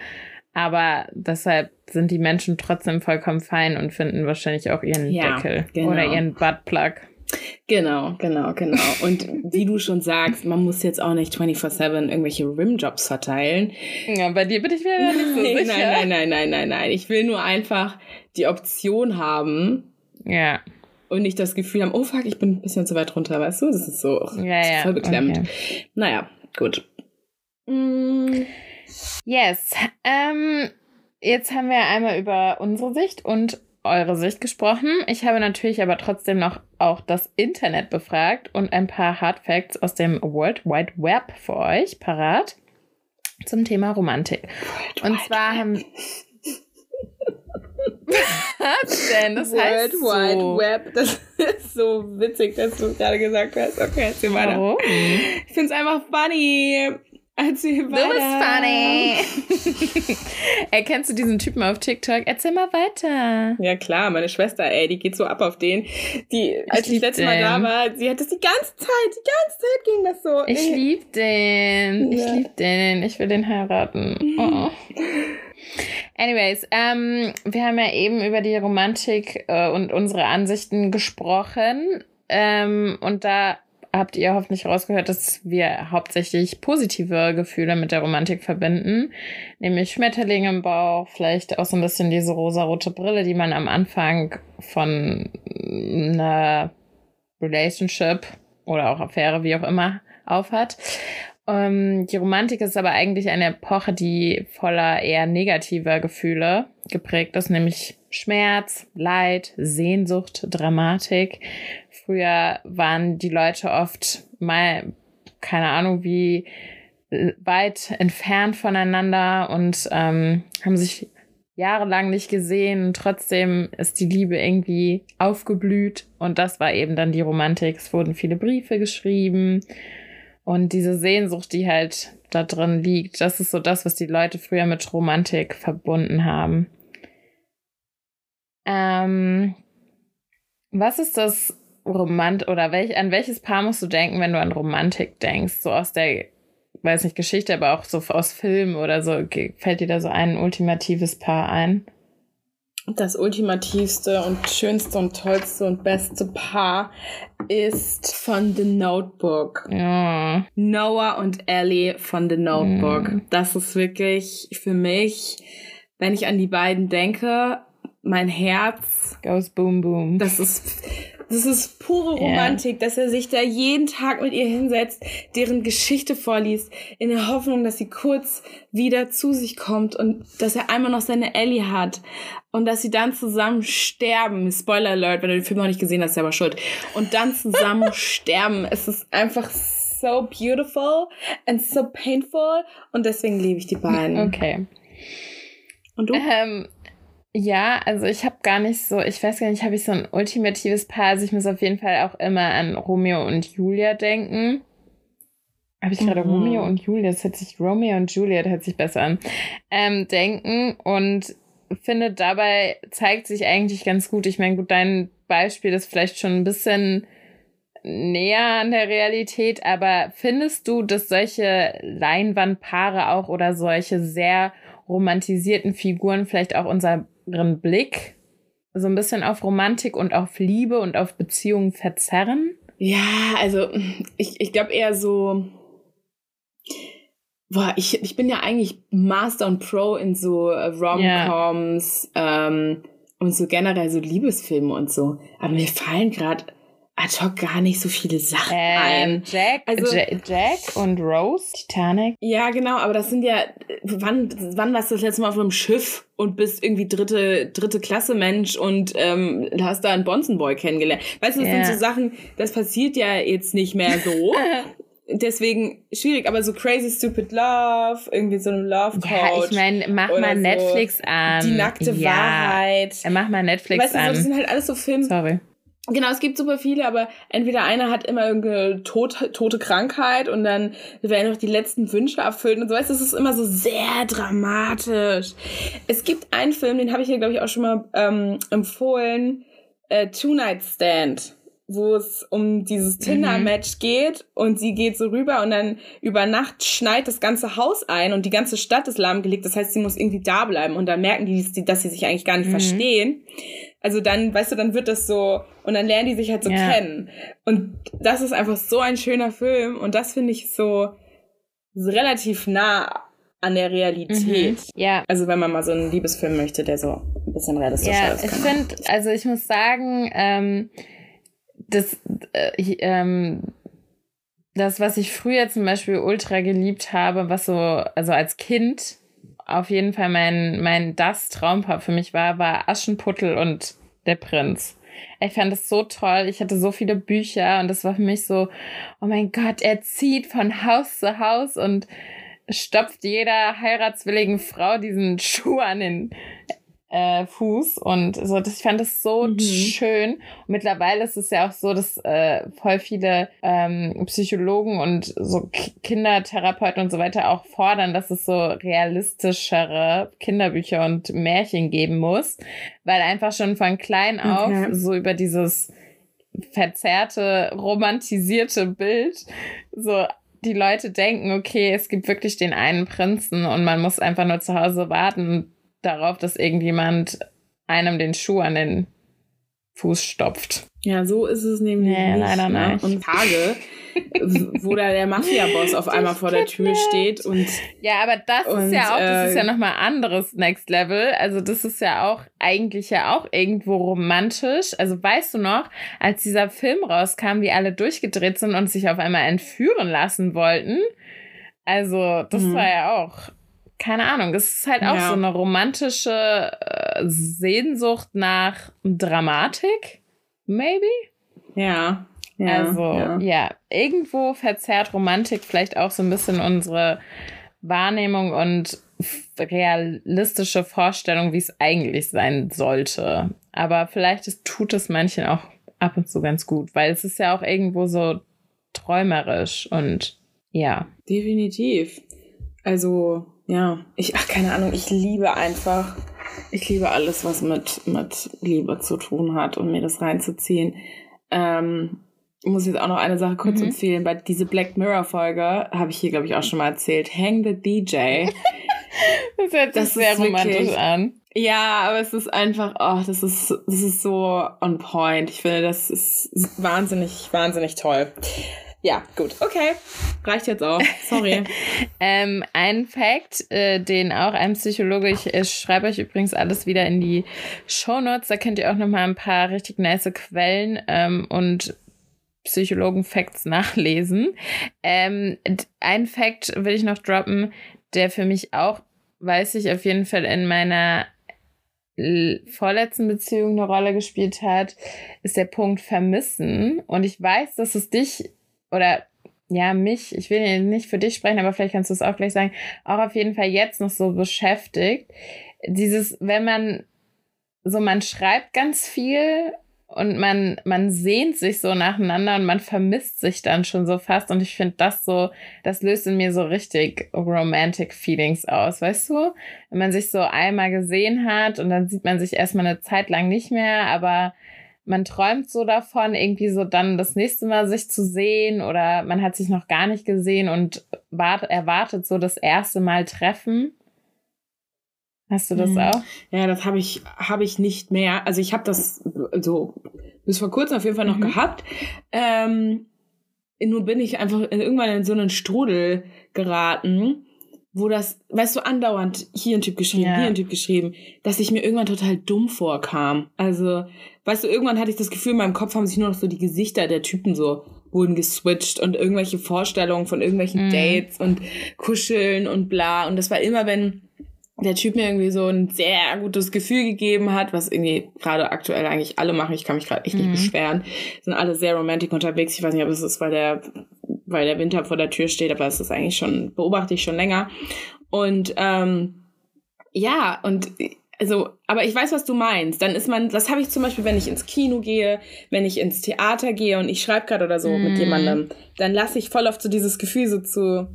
Aber deshalb sind die Menschen trotzdem vollkommen fein und finden wahrscheinlich auch ihren ja, Deckel genau. oder ihren Buttplug. Genau, genau, genau. Und wie du schon sagst, man muss jetzt auch nicht 24-7 irgendwelche Rimjobs verteilen. Ja, bei dir bin ich mir nicht so sicher. Nein, nein, nein, nein, nein, nein. Ich will nur einfach die Option haben. Ja. Und nicht das Gefühl haben, oh fuck, ich bin ein bisschen zu weit runter, weißt du? Das ist so ja, ist voll beklemmend. Okay. Naja, gut. Mm. Yes. Ähm, jetzt haben wir einmal über unsere Sicht und eure Sicht gesprochen. Ich habe natürlich aber trotzdem noch auch das Internet befragt und ein paar Hard Facts aus dem World Wide Web für euch parat zum Thema Romantik. World und zwar haben Was denn? Das World heißt so. Wide Web. Das ist so witzig, dass du gerade gesagt hast. Okay, erzähl weiter. Warum? Ich finde es einfach funny. Erzähl weiter. Du bist funny. Erkennst du diesen Typen auf TikTok? Erzähl mal weiter. Ja klar, meine Schwester, ey, die geht so ab auf den. Die, als ich, ich letztes Mal da war, sie hat das die ganze Zeit, die ganze Zeit ging das so. Ich lieb den. Ich lieb den. Ich will den heiraten. Oh. Anyways, ähm, wir haben ja eben über die Romantik äh, und unsere Ansichten gesprochen. Ähm, und da habt ihr hoffentlich rausgehört, dass wir hauptsächlich positive Gefühle mit der Romantik verbinden. Nämlich Schmetterlinge im Bauch, vielleicht auch so ein bisschen diese rosarote Brille, die man am Anfang von einer Relationship oder auch Affäre, wie auch immer, aufhat. Ähm, die Romantik ist aber eigentlich eine Epoche, die voller eher negativer Gefühle geprägt ist, nämlich Schmerz, Leid, Sehnsucht, Dramatik. Früher waren die Leute oft mal, keine Ahnung, wie weit entfernt voneinander und ähm, haben sich jahrelang nicht gesehen trotzdem ist die Liebe irgendwie aufgeblüht und das war eben dann die Romantik. Es wurden viele Briefe geschrieben und diese Sehnsucht, die halt da drin liegt, das ist so das, was die Leute früher mit Romantik verbunden haben. Ähm, was ist das Romant oder welch, an welches Paar musst du denken, wenn du an Romantik denkst? So aus der, weiß nicht, Geschichte, aber auch so aus Filmen oder so. Fällt dir da so ein ultimatives Paar ein? Das ultimativste und schönste und tollste und beste Paar ist von The Notebook. Ja. Noah und Ellie von The Notebook. Mhm. Das ist wirklich für mich, wenn ich an die beiden denke, mein Herz goes boom boom. Das ist das ist pure Romantik, yeah. dass er sich da jeden Tag mit ihr hinsetzt, deren Geschichte vorliest, in der Hoffnung, dass sie kurz wieder zu sich kommt und dass er einmal noch seine Ellie hat und dass sie dann zusammen sterben. Spoiler Alert, wenn du den Film noch nicht gesehen hast, selber schuld. Und dann zusammen sterben. Es ist einfach so beautiful and so painful und deswegen liebe ich die beiden. Okay. Und du? Ähm, ja, also ich habe gar nicht so, ich weiß gar nicht, habe ich so ein ultimatives Paar. Also ich muss auf jeden Fall auch immer an Romeo und Julia denken. Habe ich gerade mhm. Romeo und Julia, das hört sich Romeo und Julia, das hört sich besser an, ähm, denken. Und finde, dabei zeigt sich eigentlich ganz gut. Ich meine, gut, dein Beispiel ist vielleicht schon ein bisschen näher an der Realität, aber findest du, dass solche Leinwandpaare auch oder solche sehr romantisierten Figuren vielleicht auch unseren Blick so ein bisschen auf Romantik und auf Liebe und auf Beziehungen verzerren? Ja, also ich, ich glaube eher so, boah, ich, ich bin ja eigentlich Master und Pro in so äh, Rom-Coms yeah. ähm, und so generell so Liebesfilme und so. Aber mir fallen gerade ad hoc gar nicht so viele Sachen ähm, ein. Jack, also, Jack und Rose, Titanic. Ja, genau, aber das sind ja, wann, wann warst du das letzte Mal auf einem Schiff und bist irgendwie dritte, dritte Klasse Mensch und ähm, hast da einen Bonzenboy kennengelernt? Weißt du, das yeah. sind so Sachen, das passiert ja jetzt nicht mehr so. Deswegen schwierig, aber so Crazy Stupid Love, irgendwie so ein Love Coach. Ja, ich meine, mach mal so Netflix an. Die nackte ja. Wahrheit. Mach mal Netflix weißt du, an. So, das sind halt alles so Filme. Sorry. Genau, es gibt super viele, aber entweder einer hat immer irgendeine tot, tote Krankheit und dann werden noch die letzten Wünsche erfüllt und so. Weißt, es ist immer so sehr dramatisch. Es gibt einen Film, den habe ich hier, glaube ich, auch schon mal ähm, empfohlen, äh, Two Night Stand wo es um dieses mhm. Tinder-Match geht und sie geht so rüber und dann über Nacht schneit das ganze Haus ein und die ganze Stadt ist lahmgelegt. Das heißt, sie muss irgendwie da bleiben und dann merken die, dass sie sich eigentlich gar nicht mhm. verstehen. Also dann, weißt du, dann wird das so und dann lernen die sich halt so ja. kennen. Und das ist einfach so ein schöner Film und das finde ich so, relativ nah an der Realität. Mhm. Ja. Also wenn man mal so einen Liebesfilm möchte, der so ein bisschen realistischer ja, ist. Ich finde, also ich muss sagen, ähm, das, äh, ich, ähm, das, was ich früher zum Beispiel ultra geliebt habe, was so, also als Kind auf jeden Fall mein, mein das Traumpaar für mich war, war Aschenputtel und der Prinz. Ich fand das so toll. Ich hatte so viele Bücher und das war für mich so, oh mein Gott, er zieht von Haus zu Haus und stopft jeder heiratswilligen Frau diesen Schuh an den äh, Fuß und so. Das, ich fand das so mhm. schön. Und mittlerweile ist es ja auch so, dass äh, voll viele ähm, Psychologen und so K Kindertherapeuten und so weiter auch fordern, dass es so realistischere Kinderbücher und Märchen geben muss, weil einfach schon von klein auf okay. so über dieses verzerrte, romantisierte Bild so die Leute denken, okay, es gibt wirklich den einen Prinzen und man muss einfach nur zu Hause warten darauf, dass irgendjemand einem den Schuh an den Fuß stopft. Ja, so ist es nämlich nee, nicht. Leider ne? nicht. Und Tage, wo da der Mafia-Boss auf einmal vor der Tür steht und ja, aber das und, ist ja auch, das ist ja äh, nochmal anderes Next Level. Also das ist ja auch eigentlich ja auch irgendwo romantisch. Also weißt du noch, als dieser Film rauskam, wie alle durchgedreht sind und sich auf einmal entführen lassen wollten. Also das mhm. war ja auch keine Ahnung, es ist halt auch ja. so eine romantische äh, Sehnsucht nach Dramatik, maybe? Ja. ja also, ja. ja, irgendwo verzerrt Romantik vielleicht auch so ein bisschen unsere Wahrnehmung und realistische Vorstellung, wie es eigentlich sein sollte. Aber vielleicht ist, tut es manchen auch ab und zu ganz gut, weil es ist ja auch irgendwo so träumerisch und ja. Definitiv. Also ja, ich, ach, keine Ahnung, ich liebe einfach, ich liebe alles, was mit, mit Liebe zu tun hat und mir das reinzuziehen. Ähm, muss jetzt auch noch eine Sache kurz mhm. empfehlen. Bei diese Black Mirror Folge habe ich hier, glaube ich, auch schon mal erzählt. Hang the DJ. das hört sich sehr romantisch wirklich, an. Ja, aber es ist einfach, oh, das ist, das ist so on point. Ich finde, das ist wahnsinnig, wahnsinnig toll. Ja, gut. Okay. Reicht jetzt auch. Sorry. ähm, ein Fact, äh, den auch ein Psychologe, ich äh, schreibe euch übrigens alles wieder in die Show Notes, da könnt ihr auch nochmal ein paar richtig nice Quellen ähm, und Psychologen-Facts nachlesen. Ähm, ein Fact will ich noch droppen, der für mich auch, weiß ich, auf jeden Fall in meiner vorletzten Beziehung eine Rolle gespielt hat, ist der Punkt Vermissen. Und ich weiß, dass es dich oder ja, mich, ich will nicht für dich sprechen, aber vielleicht kannst du es auch gleich sagen, auch auf jeden Fall jetzt noch so beschäftigt. Dieses, wenn man so, man schreibt ganz viel und man, man sehnt sich so nacheinander und man vermisst sich dann schon so fast. Und ich finde das so, das löst in mir so richtig romantic Feelings aus, weißt du? Wenn man sich so einmal gesehen hat und dann sieht man sich erstmal eine Zeit lang nicht mehr, aber man träumt so davon, irgendwie so dann das nächste Mal sich zu sehen oder man hat sich noch gar nicht gesehen und wart, erwartet so das erste Mal Treffen. Hast du das mhm. auch? Ja, das habe ich, hab ich nicht mehr. Also ich habe das so bis vor kurzem auf jeden Fall noch mhm. gehabt. Ähm, nur bin ich einfach irgendwann in so einen Strudel geraten, wo das, weißt du, andauernd hier ein Typ geschrieben, ja. hier ein Typ geschrieben, dass ich mir irgendwann total dumm vorkam. Also, weißt du, irgendwann hatte ich das Gefühl, in meinem Kopf haben sich nur noch so die Gesichter der Typen so wurden geswitcht und irgendwelche Vorstellungen von irgendwelchen mhm. Dates und Kuscheln und bla. Und das war immer, wenn der Typ mir irgendwie so ein sehr gutes Gefühl gegeben hat, was irgendwie gerade aktuell eigentlich alle machen. Ich kann mich gerade echt nicht mhm. beschweren. Sind alle sehr romantisch unterwegs. Ich weiß nicht, ob es ist, weil der, weil der Winter vor der Tür steht, aber es ist eigentlich schon, beobachte ich schon länger. Und ähm, ja, und also, aber ich weiß, was du meinst. Dann ist man, das habe ich zum Beispiel, wenn ich ins Kino gehe, wenn ich ins Theater gehe und ich schreibe gerade oder so mhm. mit jemandem, dann lasse ich voll oft so dieses Gefühl so zu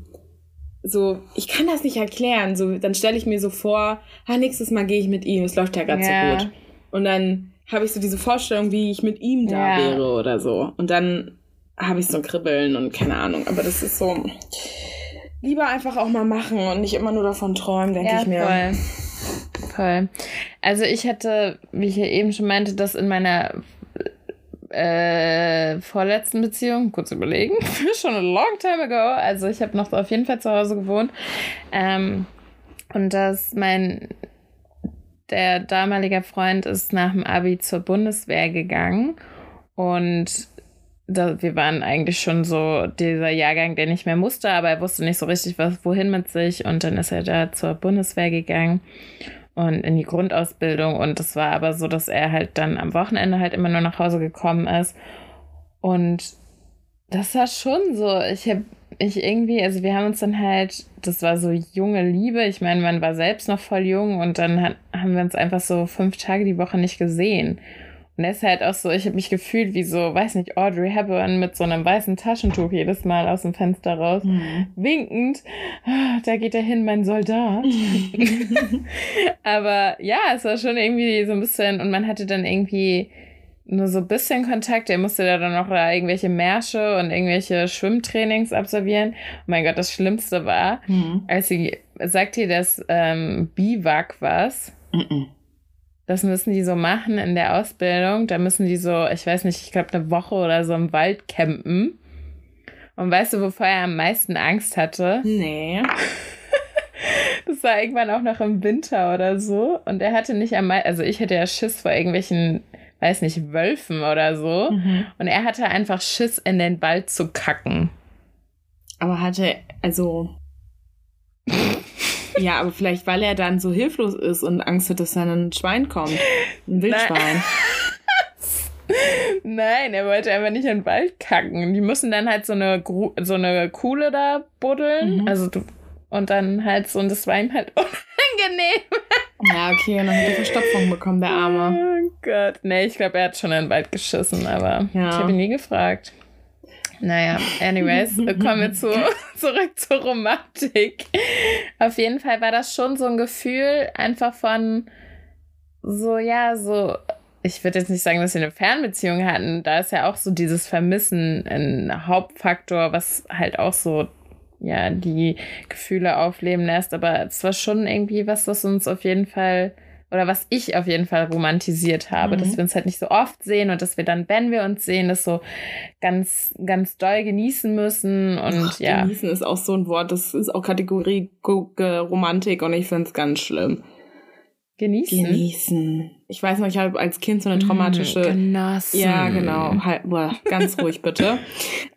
so, ich kann das nicht erklären. So, dann stelle ich mir so vor, ah, nächstes Mal gehe ich mit ihm, es läuft ja gerade ja. so gut. Und dann habe ich so diese Vorstellung, wie ich mit ihm da ja. wäre oder so. Und dann habe ich so ein Kribbeln und keine Ahnung. Aber das ist so, lieber einfach auch mal machen und nicht immer nur davon träumen, denke ja, ich mir. Voll. voll. Also ich hatte, wie ich ja eben schon meinte, das in meiner äh, vorletzten Beziehung, kurz überlegen, schon a long time ago. Also ich habe noch auf jeden Fall zu Hause gewohnt. Ähm, und dass mein der damalige Freund ist nach dem Abi zur Bundeswehr gegangen und da, wir waren eigentlich schon so dieser Jahrgang, der nicht mehr musste, aber er wusste nicht so richtig, was wohin mit sich und dann ist er da zur Bundeswehr gegangen und in die Grundausbildung. Und es war aber so, dass er halt dann am Wochenende halt immer nur nach Hause gekommen ist. Und das war schon so. Ich habe ich irgendwie, also wir haben uns dann halt, das war so junge Liebe. Ich meine, man war selbst noch voll jung und dann hat, haben wir uns einfach so fünf Tage die Woche nicht gesehen. Und er ist halt auch so, ich habe mich gefühlt wie so, weiß nicht, Audrey Hepburn mit so einem weißen Taschentuch jedes Mal aus dem Fenster raus, mhm. winkend. Oh, da geht er hin, mein Soldat. Aber ja, es war schon irgendwie so ein bisschen, und man hatte dann irgendwie nur so ein bisschen Kontakt. Er musste da dann noch irgendwelche Märsche und irgendwelche Schwimmtrainings absolvieren. Oh mein Gott, das Schlimmste war, mhm. als sie, sagt ihr das ähm, Biwak was? Mhm. Das müssen die so machen in der Ausbildung. Da müssen die so, ich weiß nicht, ich glaube eine Woche oder so im Wald campen. Und weißt du, wovor er am meisten Angst hatte? Nee. Das war irgendwann auch noch im Winter oder so. Und er hatte nicht am meisten, also ich hätte ja Schiss vor irgendwelchen, weiß nicht, Wölfen oder so. Mhm. Und er hatte einfach Schiss, in den Wald zu kacken. Aber hatte, also. Ja, aber vielleicht, weil er dann so hilflos ist und Angst hat, dass dann ein Schwein kommt. Ein Wildschwein. Nein, er wollte einfach nicht in den Wald kacken. Die müssen dann halt so eine, so eine Kuhle da buddeln. Mhm. Also du, und dann halt so, und das war ihm halt unangenehm. Ja, okay, und dann hat er Verstopfung bekommen, der Arme. Oh Gott. Nee, ich glaube, er hat schon in den Wald geschissen, aber ja. ich habe ihn nie gefragt. Naja, anyways, kommen wir zu, zurück zur Romantik. Auf jeden Fall war das schon so ein Gefühl einfach von so, ja, so, ich würde jetzt nicht sagen, dass wir eine Fernbeziehung hatten. Da ist ja auch so dieses Vermissen ein Hauptfaktor, was halt auch so, ja, die Gefühle aufleben lässt. Aber es war schon irgendwie was, das uns auf jeden Fall oder was ich auf jeden Fall romantisiert habe, mhm. dass wir uns halt nicht so oft sehen und dass wir dann, wenn wir uns sehen, das so ganz, ganz doll genießen müssen und Ach, ja. Genießen ist auch so ein Wort, das ist auch Kategorie Romantik und ich finde es ganz schlimm. Genießen. Genießen. Ich weiß noch, ich habe als Kind so eine mm, traumatische. Genossen. Ja, genau. Halt, boah, ganz ruhig bitte.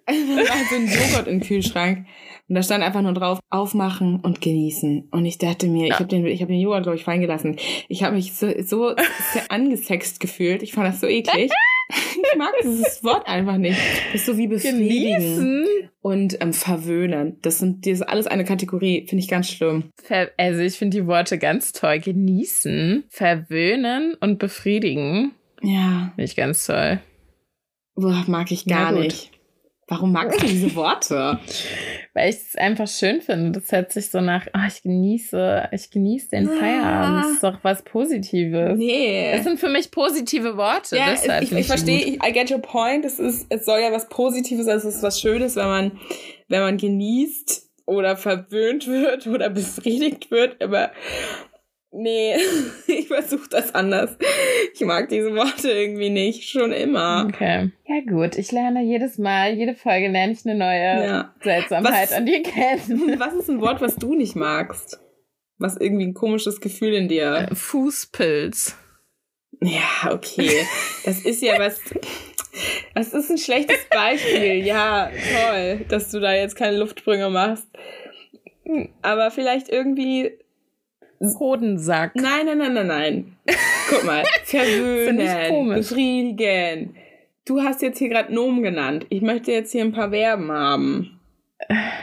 da war so ein Joghurt im Kühlschrank. Und da stand einfach nur drauf, aufmachen und genießen. Und ich dachte mir, ja. ich habe den, ich hab den Joghurt, glaube ich, fallen gelassen. Ich habe mich so, so angesext gefühlt. Ich fand das so eklig. ich mag dieses Wort einfach nicht. Das ist so wie befriedigen Genießen. und ähm, verwöhnen. Das sind das ist alles eine Kategorie, finde ich ganz schlimm. Ver also ich finde die Worte ganz toll. Genießen, verwöhnen und befriedigen. Ja. Finde ich ganz toll. Boah, mag ich gar nicht. Warum magst du diese Worte? Weil ich es einfach schön finde. Das hört sich so nach, ah, ich genieße, ich genieße den Ah. Feierabend. Das ist doch was Positives. Nee. Das sind für mich positive Worte. Ja, deshalb ich, ich verstehe, ich, I get your point. Es, ist, es soll ja was Positives, also es ist was Schönes, wenn man, wenn man genießt oder verwöhnt wird oder befriedigt wird, aber nee, ich versuche das anders. Ich mag diese Worte irgendwie nicht, schon immer. Okay. Ja, gut. Ich lerne jedes Mal, jede Folge lerne ich eine neue Ja. Seltsamheit Was- an dir kennen. Was ist ein Wort, was du nicht magst? Was irgendwie ein komisches Gefühl in dir. Fußpilz. Ja, okay. Das ist ja was. Das ist ein schlechtes Beispiel. Ja, toll, dass du da jetzt keine Luftsprünge machst. Aber vielleicht irgendwie. Hodensack. Nein, nein, nein, nein, nein. Guck mal. Verwöhnen, befriedigen. Du hast jetzt hier gerade Nomen genannt. Ich möchte jetzt hier ein paar Verben haben.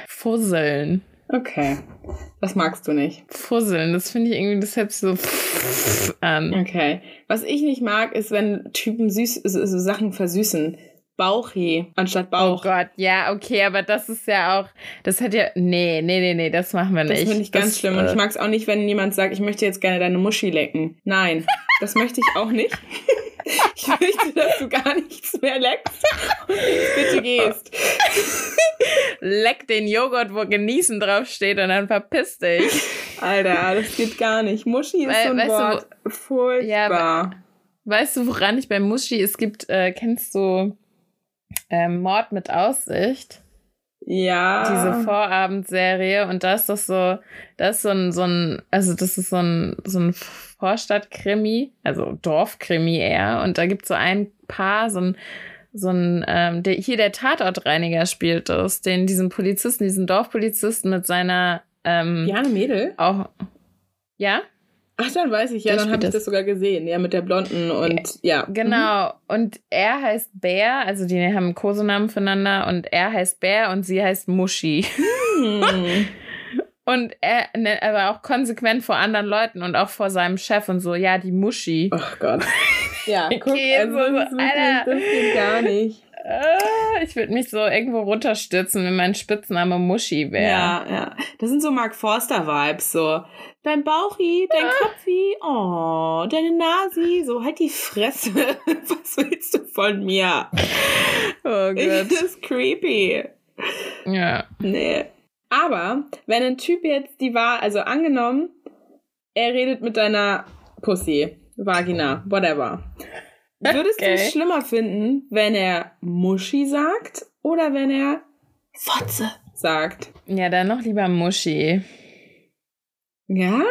Fusseln. Okay. Was magst du nicht? Fusseln, das finde ich irgendwie, das sich so an. Okay. Was ich nicht mag, ist, wenn Typen süß, so, so Sachen versüßen. Bauchi anstatt Oh Bauch. Gott, ja, okay, aber das ist ja auch, das hat ja, nee, nee, nee, nee, das machen wir nicht. Das finde ich ganz Das, schlimm. Und äh, ich mag es auch nicht, wenn jemand sagt, ich möchte jetzt gerne deine Muschi lecken. Nein, das möchte ich auch nicht. Ich möchte, dass du gar nichts mehr leckst und bitte gehst. Leck den Joghurt, wo genießen draufsteht und dann verpiss dich. Alter, das geht gar nicht. Muschi ist Weil- so ein weißt du, Wort. Furchtbar. Ja, Weißt du, woran ich bei Muschi, es gibt, äh, kennst du ähm, Mord mit Aussicht? Ja. diese Vorabendserie und da ist das so, da ist so ein, so ein, also das ist so ein, so ein Vorstadtkrimi, also Dorfkrimi eher und da gibt es so ein Paar, so ein, so ein, ähm, der, hier der Tatortreiniger spielt das, den, diesen Polizisten, diesen Dorfpolizisten mit seiner, ähm, Jane Mädel? auch, ja, Ach, dann weiß ich. Ja, Der dann habe ich das. sogar gesehen. Ja, mit der Blonden und ja. genau, und er heißt Bär, also die haben einen Kosenamen füreinander und er heißt Bär und sie heißt Muschi. Mhm. Und er, ne, aber auch konsequent vor anderen Leuten und auch vor seinem Chef und so, ja, die Muschi. Oh Gott. Ja, guck, Okay, also so, das, Alter. das geht gar nicht. Äh, ich würde mich so irgendwo runterstürzen, wenn mein Spitzname Muschi wäre. Ja, ja. Das sind so Mark Forster-Vibes, so. Dein Bauchi, dein Kopfi, oh, deine Nasi, so halt die Fresse. Was willst du von mir? Oh Ich Gott. das ist creepy. Ja. Nee. Aber, wenn ein Typ jetzt die war, also angenommen, er redet mit deiner Pussy, Vagina, whatever. Würdest du Okay. es schlimmer finden, wenn er Muschi sagt oder wenn er Fotze sagt? Ja, dann noch lieber Muschi. Ja?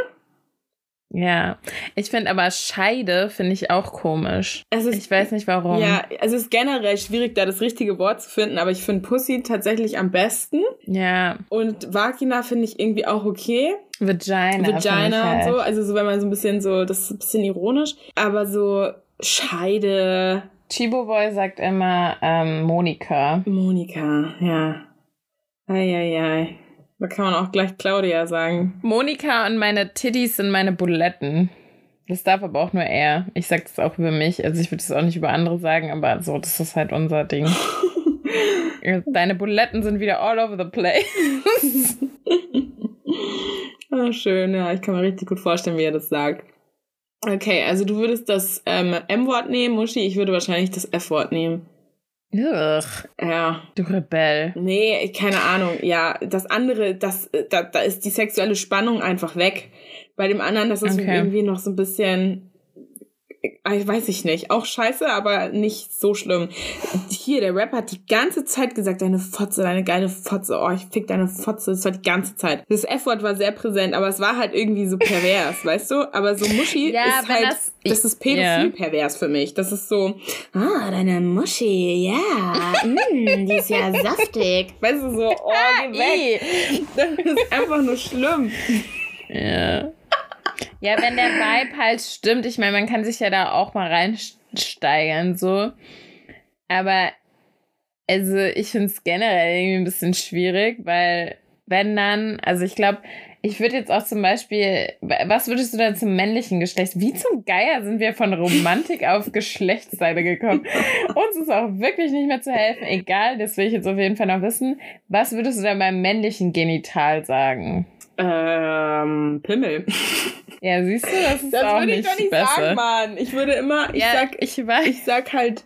Ja. Ich finde aber Scheide finde ich auch komisch. Ist, Ich weiß nicht warum. Ja, es ist generell schwierig, da das richtige Wort zu finden, aber ich finde Pussy tatsächlich am besten. Ja. Und Vagina finde ich irgendwie auch okay. Vagina. Vagina halt. und so. Also so, wenn man so ein bisschen so, das ist ein bisschen ironisch. Aber so Scheide, Chibo Boy sagt immer ähm, Monika. Monika, ja. Eieiei. Da kann man auch gleich Claudia sagen. Monika und meine Titties sind meine Buletten. Das darf aber auch nur er. Ich sag das auch über mich. Also ich würde das auch nicht über andere sagen, aber so, das ist halt unser Ding. Deine Buletten sind wieder all over the place. Ah, schön, ja, ich kann mir richtig gut vorstellen, wie er das sagt. Okay, also du würdest das ähm, M-Wort nehmen, Muschi, ich würde wahrscheinlich das F-Wort nehmen. Ugh, Ja. du Rebell. Nee, keine Ahnung. Ja, das andere, das, da, da ist die sexuelle Spannung einfach weg. Bei dem anderen, das ist Okay. irgendwie noch so ein bisschen, äh, weiß ich nicht, auch scheiße, aber nicht so schlimm. Hier, der Rapper hat die ganze Zeit gesagt, deine Fotze, deine geile Fotze, oh, ich fick deine Fotze, das war die ganze Zeit. Das F-Wort war sehr präsent, aber es war halt irgendwie so pervers, weißt du? Aber so Muschi Ja, ist halt, das- das, ist pädophil Ja. pervers für mich. Das ist so, ah, deine Muschi, ja, mm, die ist ja saftig. Weißt du, so, oh, geh weg. Ih. Das ist einfach nur schlimm. Ja. Ja, wenn der Vibe halt stimmt, ich meine, man kann sich ja da auch mal reinsteigern, so. Aber, also, ich finde es generell irgendwie ein bisschen schwierig, weil, wenn dann, also ich glaube, ich würde jetzt auch zum Beispiel, was würdest du dann zum männlichen Geschlecht? Wie zum Geier sind wir von Romantik auf Geschlechtsseite gekommen? Uns ist auch wirklich nicht mehr zu helfen. Egal, das will ich jetzt auf jeden Fall noch wissen. Was würdest du dann beim männlichen Genital sagen? Ähm, Pimmel. Ja, siehst du, das ist das auch nicht, Das würde ich doch nicht sagen, Mann. Ich würde immer, ich ja, sag, ich, weiß. ich sag halt,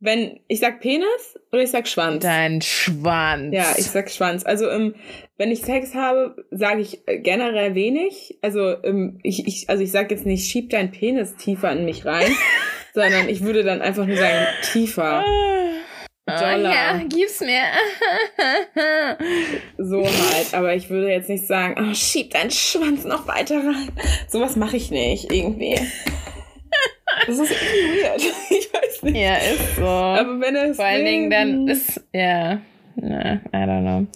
wenn, ich sag Penis oder ich sag Schwanz. Dein Schwanz. Ja, ich sag Schwanz. Also, ähm, wenn ich Sex habe, sage ich äh, generell wenig. Also, ähm, ich, ich, also ich sag jetzt nicht, schieb dein Penis tiefer in mich rein, sondern ich würde dann einfach nur sagen, tiefer. Oh, ja, gib's mir. so halt, aber ich würde jetzt nicht sagen, oh, schieb deinen Schwanz noch weiter rein. Sowas mache ich nicht, irgendwie. Das ist irgendwie weird. Ich weiß nicht. Ja, ist so. Aber wenn es. Vor allen Dingen dann ist. Ja. Na, I don't know.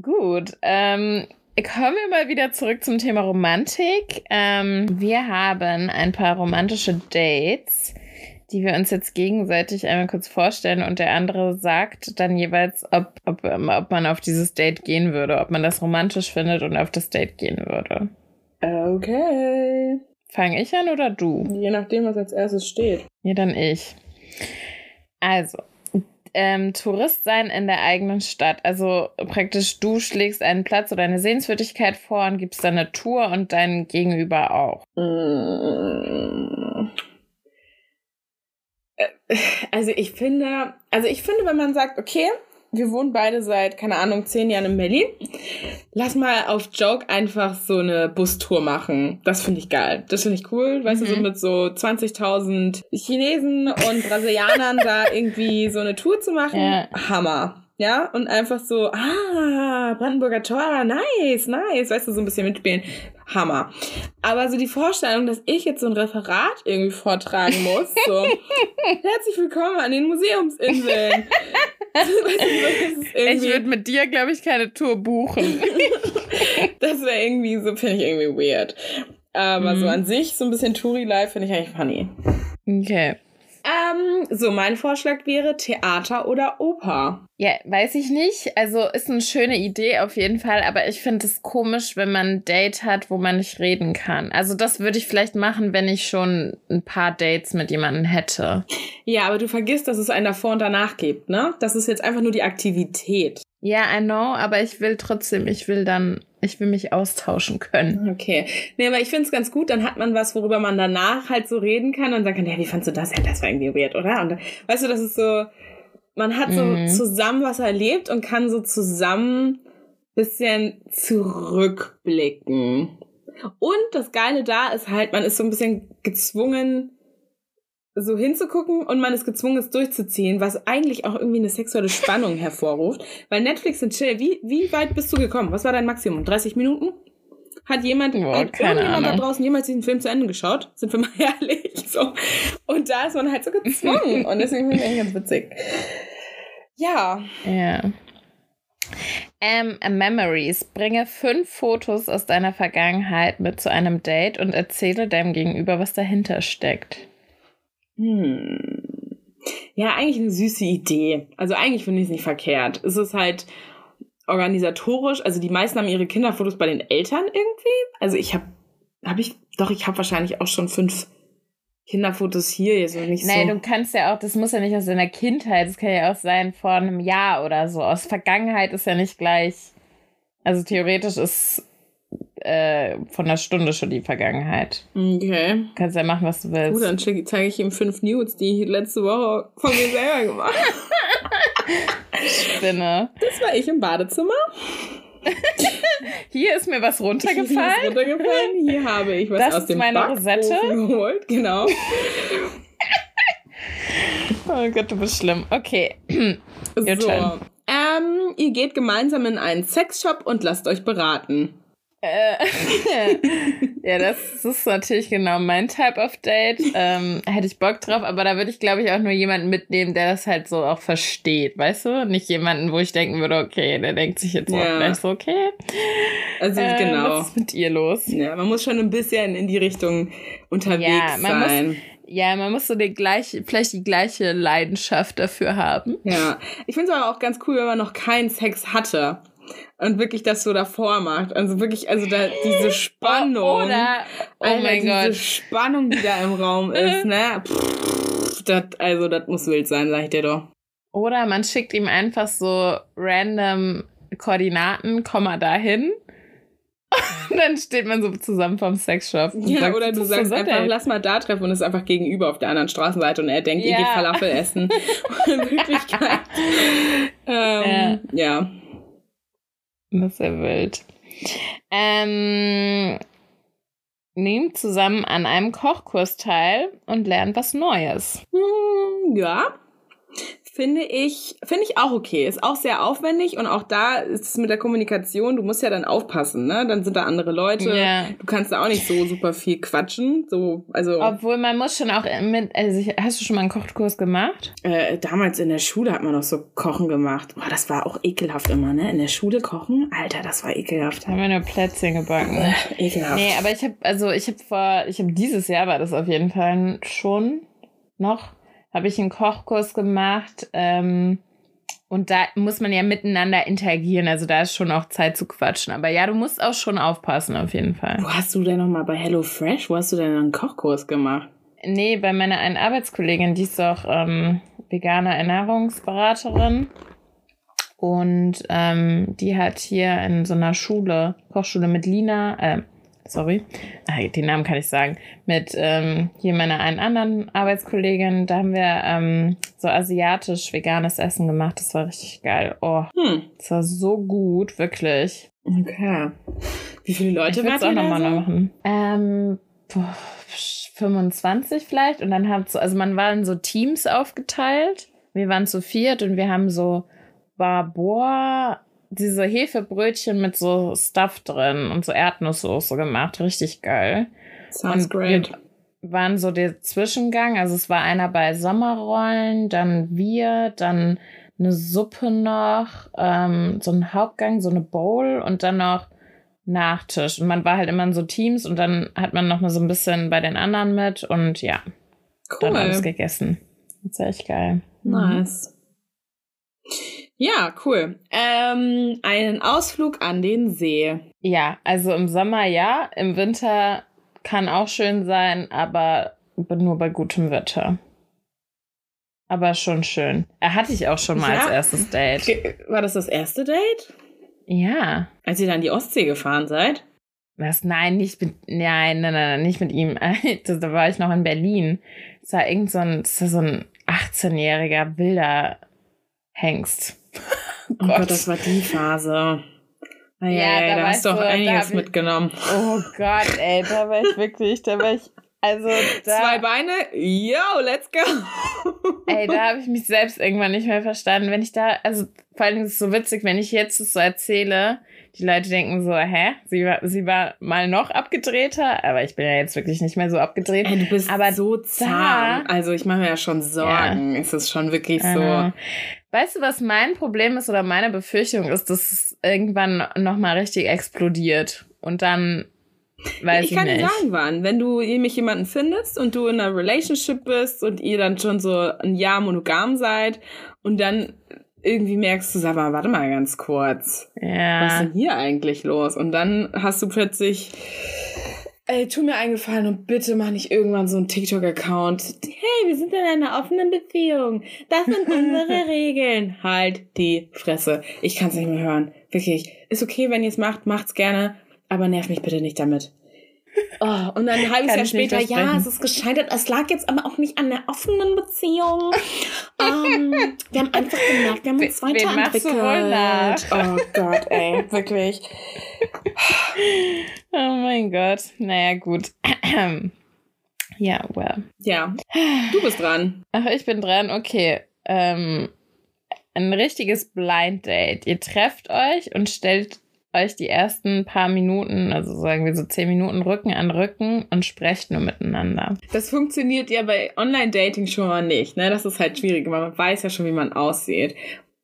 Gut. Ähm, kommen wir mal wieder zurück zum Thema Romantik. Ähm, wir haben ein paar romantische Dates die wir uns jetzt gegenseitig einmal kurz vorstellen und der andere sagt dann jeweils, ob, ob, ob man auf dieses Date gehen würde, ob man das romantisch findet und auf das Date gehen würde. Okay. Fange ich an oder du? Je nachdem, was als erstes steht. Ja, dann ich. Also, ähm, Tourist sein in der eigenen Stadt. Also praktisch du schlägst einen Platz oder eine Sehenswürdigkeit vor und gibst dann eine Tour und dein Gegenüber auch. Mm. Also ich finde, also ich finde, wenn man sagt, okay, wir wohnen beide seit, keine Ahnung, zehn Jahren in Berlin. Lass mal auf Joke einfach so eine Bustour machen. Das finde ich geil. Das finde ich cool. Weißt mhm. du, so mhm. mit so 20.000 Chinesen und Brasilianern da irgendwie so eine Tour zu machen. Ja. Hammer. Ja, und einfach so, ah, Brandenburger Tor, nice, nice, weißt du, so ein bisschen mitspielen. Hammer. Aber so die Vorstellung, dass ich jetzt so ein Referat irgendwie vortragen muss, so, herzlich willkommen an den Museumsinseln. ich würde mit dir, glaube ich, keine Tour buchen. das wäre irgendwie, so finde ich irgendwie weird. Aber mhm. so an sich, so ein bisschen Touri-Life finde ich eigentlich funny. Okay. Ähm, so, mein Vorschlag wäre Theater oder Oper. Ja, weiß ich nicht. Also ist eine schöne Idee auf jeden Fall, aber ich finde es komisch, wenn man ein Date hat, wo man nicht reden kann. Also das würde ich vielleicht machen, wenn ich schon ein paar Dates mit jemandem hätte. Ja, aber du vergisst, dass es ein davor und danach gibt, ne? Das ist jetzt einfach nur die Aktivität. Ja, I know, aber ich will trotzdem, ich will dann ich will mich austauschen können. Okay. Nee, aber ich finde es ganz gut, dann hat man was, worüber man danach halt so reden kann und sagen kann, ja, wie fandst du das? Ja, das war irgendwie weird, oder? Und weißt du, das ist so, man hat so mhm. zusammen was erlebt und kann so zusammen bisschen zurückblicken. Und das Geile da ist halt, man ist so ein bisschen gezwungen, so hinzugucken und man ist gezwungen, es durchzuziehen, was eigentlich auch irgendwie eine sexuelle Spannung hervorruft. Weil Netflix und Chill, wie, wie weit bist du gekommen? Was war dein Maximum? 30 Minuten? Hat jemand, Boah, hat irgendjemand da draußen jemals diesen Film zu Ende geschaut? Sind wir mal ehrlich? So. Und da ist man halt so gezwungen. und deswegen finde ich eigentlich ganz witzig. Ja. Ja. Ähm, Memories. Bringe fünf Fotos aus deiner Vergangenheit mit zu einem Date und erzähle deinem Gegenüber, was dahinter steckt. Hm. Ja, eigentlich eine süße Idee. Also eigentlich finde ich es nicht verkehrt. Es ist halt organisatorisch, also die meisten haben ihre Kinderfotos bei den Eltern irgendwie. Also ich habe, habe ich, doch, ich habe wahrscheinlich auch schon fünf Kinderfotos hier, jetzt noch nicht Nein, so. du kannst ja auch, das muss ja nicht aus deiner Kindheit, das kann ja auch sein vor einem Jahr oder so. Aus Vergangenheit ist ja nicht gleich. Also theoretisch ist äh, von einer Stunde schon die Vergangenheit. Okay. Kannst ja machen, was du willst. Gut, dann zeige ich ihm fünf Nudes, die ich letzte Woche von mir selber gemacht habe. Spinne. Das war ich im Badezimmer. Hier ist mir was runtergefallen. Hier, ist runtergefallen. Hier habe ich was das aus dem meine Rosette. geholt. Genau. oh Gott, du bist schlimm. Okay. so. Ähm, ihr geht gemeinsam in einen Sexshop und lasst euch beraten. Äh, ja, das ist natürlich genau mein Type of Date. Ähm, hätte ich Bock drauf, aber da würde ich, glaube ich, auch nur jemanden mitnehmen, der das halt so auch versteht, weißt du? Nicht jemanden, wo ich denken würde, okay, der denkt sich jetzt ja. auch gleich so, okay. Also äh, genau. Was ist mit ihr los? Ja, man muss schon ein bisschen in die Richtung unterwegs ja, sein. Muss, ja, man muss so die gleiche, vielleicht die gleiche Leidenschaft dafür haben. Ja, ich finde es aber auch ganz cool, wenn man noch keinen Sex hatte und wirklich das so davor macht. Also wirklich, also da diese Spannung. Oder, oh Alter, mein diese Gott. Spannung, die da im Raum ist, ne? Pff, das, also, das muss wild sein, sag ich dir doch. Oder man schickt ihm einfach so random Koordinaten, komm mal dahin. Und dann steht man so zusammen vom Sexshop. Ja, sagt, oder du sagst einfach, nett. lass mal da treffen und ist einfach gegenüber auf der anderen Straßenseite und er denkt, ihr Ja. geht Falafel essen. Und in Wirklichkeit. ähm, ja. Das ist ja wild. Ähm, nehmt zusammen an einem Kochkurs teil und lernt was Neues. Hm, ja. Finde ich, finde ich auch okay. Ist auch sehr aufwendig und auch da ist es mit der Kommunikation, du musst ja dann aufpassen, ne? Dann sind da andere Leute. Ja. Du kannst da auch nicht so super viel quatschen. So, also Obwohl man muss schon auch mit, also ich- hast du schon mal einen Kochkurs gemacht? äh, damals in der Schule hat man noch so Kochen gemacht. Boah, das war auch ekelhaft immer, ne? In der Schule kochen, Alter, das war ekelhaft. Da haben wir nur Plätzchen gebacken. Äh, ekelhaft. Nee, aber ich habe also ich habe vor ich habe dieses Jahr war das auf jeden Fall schon noch habe ich einen Kochkurs gemacht ähm, und da muss man ja miteinander interagieren, also da ist schon auch Zeit zu quatschen. Aber ja, du musst auch schon aufpassen auf jeden Fall. Wo hast du denn noch mal bei Hello Fresh? Wo hast du denn einen Kochkurs gemacht? Nee, bei meiner einen Arbeitskollegin, die ist auch ähm, vegane Ernährungsberaterin. Und ähm, die hat hier in so einer Schule, Kochschule mit Lina, äh, sorry, ah, den Namen kann ich sagen, mit ähm, hier meiner einen anderen Arbeitskollegin, da haben wir ähm, so asiatisch-veganes Essen gemacht. Das war richtig geil. Oh, Hm, das war so gut, wirklich. okay. Wie viele Leute Ich es auch nochmal so? machen. Ähm, boah, 25 vielleicht. Und dann hat so, also man war in so Teams aufgeteilt. Wir waren zu viert und wir haben so Barbour, diese Hefebrötchen mit so Stuff drin und so Erdnusssoße gemacht. Richtig geil. Sounds und great. Wir waren so der Zwischengang. Also es war einer bei Sommerrollen, dann wir, dann eine Suppe noch, ähm, so ein Hauptgang, so eine Bowl und dann noch Nachtisch. Und man war halt immer in so Teams und dann hat man noch mal so ein bisschen bei den anderen mit und ja, dann alles Cool. gegessen. Das war echt geil. Mhm. Ja, cool. Ähm, einen Ausflug an den See. Ja, also im Sommer ja, im Winter kann auch schön sein, aber nur bei gutem Wetter. Aber schon schön. Er hatte ich auch schon mal Ja. als erstes Date. War das das erste Date? Ja. Als ihr dann die Ostsee gefahren seid? Was? Nein, nicht mit. Nein, nein, nein, nicht mit ihm. Da war ich noch in Berlin. Das war irgend so ein, so ein 18-jähriger wilder Hengst. Oh Gott, das war die Phase. Ja, Ja, ja, da da hast du auch da einiges ich- mitgenommen. Oh Gott, ey, da war ich wirklich, da war ich. Also da. Zwei Beine, yo, let's go. Ey, da habe ich mich selbst irgendwann nicht mehr verstanden. Wenn ich da, also vor allem ist es so witzig, wenn ich jetzt das so erzähle, die Leute denken so, hä? Sie war, sie war mal noch abgedrehter, aber ich bin ja jetzt wirklich nicht mehr so abgedreht. Ey, du bist Aber so zahm. Also ich mache mir ja schon Sorgen. Es ist schon wirklich so. Weißt du, was mein Problem ist oder meine Befürchtung ist, dass es irgendwann nochmal richtig explodiert und dann weiß ich, ich kann nicht. dir sagen, wann. Wenn du nämlich jemanden findest und du in einer Relationship bist und ihr dann schon so ein Jahr monogam seid und dann irgendwie merkst du, sag mal, warte mal ganz kurz. Was ist ja. denn hier eigentlich los? Und dann hast du plötzlich, ey, tu mir eingefallen und bitte mach nicht irgendwann so einen TikTok-Account. Hey, wir sind in einer offenen Beziehung. Das sind unsere Regeln. Halt die Fresse. Ich kann's nicht mehr hören. Wirklich. Ist okay, wenn ihr es macht, macht's gerne, aber nerv mich bitte nicht damit. Oh, und dann ein halbes Jahr später, ja, es ist gescheitert. Es lag jetzt aber auch nicht an der offenen Beziehung. ähm, wir haben einfach gemerkt, wir haben uns weiterentwickelt. Oh Gott, ey, wirklich. Oh mein Gott. Naja, gut. ja, well. Ja, du bist dran. Ach, ich bin dran. Okay. Ähm, ein richtiges Blind Date. Ihr trefft euch und stellt euch die ersten paar Minuten, also sagen wir so zehn Minuten Rücken an Rücken und sprecht nur miteinander. Das funktioniert ja bei Online-Dating schon mal nicht, ne? Das ist halt schwierig, weil man weiß ja schon, wie man aussieht.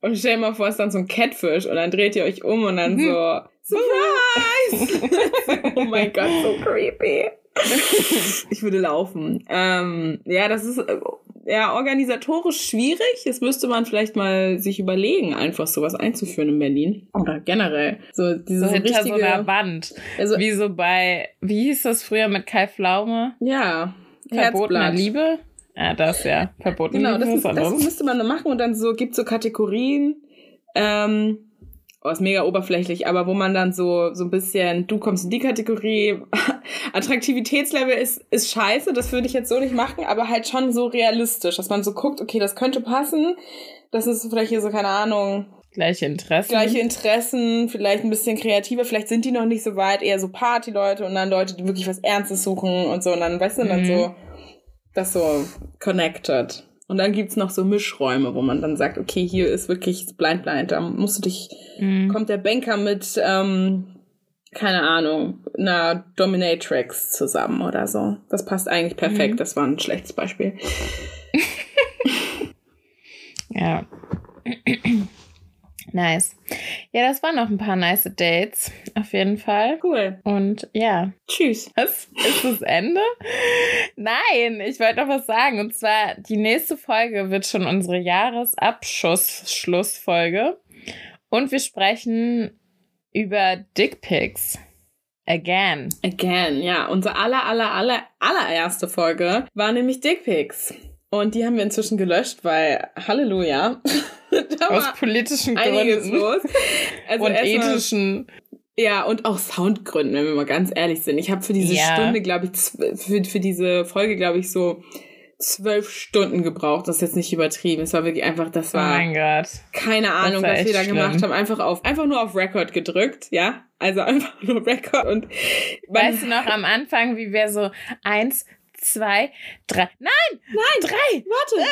Und stell dir mal vor, es ist dann so ein Catfish und dann dreht ihr euch um und dann so, Surprise! oh mein Gott, so creepy. ich würde laufen. Ähm, ja, das ist, ja, organisatorisch schwierig. Das müsste man vielleicht mal sich überlegen, einfach sowas einzuführen in Berlin. Oder generell. So, diese So hinter richtige, so einer Wand. Also, Wie so bei, wie hieß das früher mit Kai Pflaume? ja. Verbotene. Liebe? Ja, das ja. Verbotene Genau, Liebe das, was das anderes. müsste man dann machen und dann so, gibt so Kategorien, ähm, oh, ist mega oberflächlich, aber wo man dann so, so ein bisschen, du kommst in die Kategorie, Attraktivitätslevel ist, ist scheiße, das würde ich jetzt so nicht machen, aber halt schon so realistisch, dass man so guckt, okay, das könnte passen, das ist vielleicht hier so, keine Ahnung, Gleiche Interessen. gleiche Interessen, vielleicht ein bisschen kreativer, vielleicht sind die noch nicht so weit, eher so Party-Leute und dann Leute, die wirklich was Ernstes suchen und so und dann, weißt du, dann Mhm. so, das so connected. Und dann gibt's noch so Mischräume, wo man dann sagt, okay, hier ist wirklich blind blind, da musst du dich, Mhm. kommt der Banker mit, ähm, keine Ahnung, einer Dominatrix zusammen oder so. Das passt eigentlich perfekt, Mhm. das war ein schlechtes Beispiel. Ja. Nice. Ja, das waren noch ein paar nice Dates. Auf jeden Fall. Cool. Und ja. Tschüss. Was? Ist das Ende? Nein, ich wollte noch was sagen. Und zwar, die nächste Folge wird schon unsere Jahresabschluss-Schlussfolge. Und wir sprechen über Dickpics. Again. Again, ja. Unsere aller, aller, aller, allererste Folge war nämlich Dickpics. Und die haben wir inzwischen gelöscht, weil, Halleluja, Aus politischen Gründen. los. Also und ethischen. Ja, und auch Soundgründen, wenn wir mal ganz ehrlich sind. Ich habe für diese Ja. Stunde, glaube ich, für, für diese Folge, glaube ich, so zwölf Stunden gebraucht. Das ist jetzt nicht übertrieben. Es war wirklich einfach, das Oh war mein Gott. keine Ahnung, was wir da schlimm. gemacht haben. Einfach auf, einfach nur auf Record gedrückt, ja. Also einfach nur Record und Weißt du noch am Anfang, wie wir so eins, zwei, drei. Nein! Nein, Drei! Warte.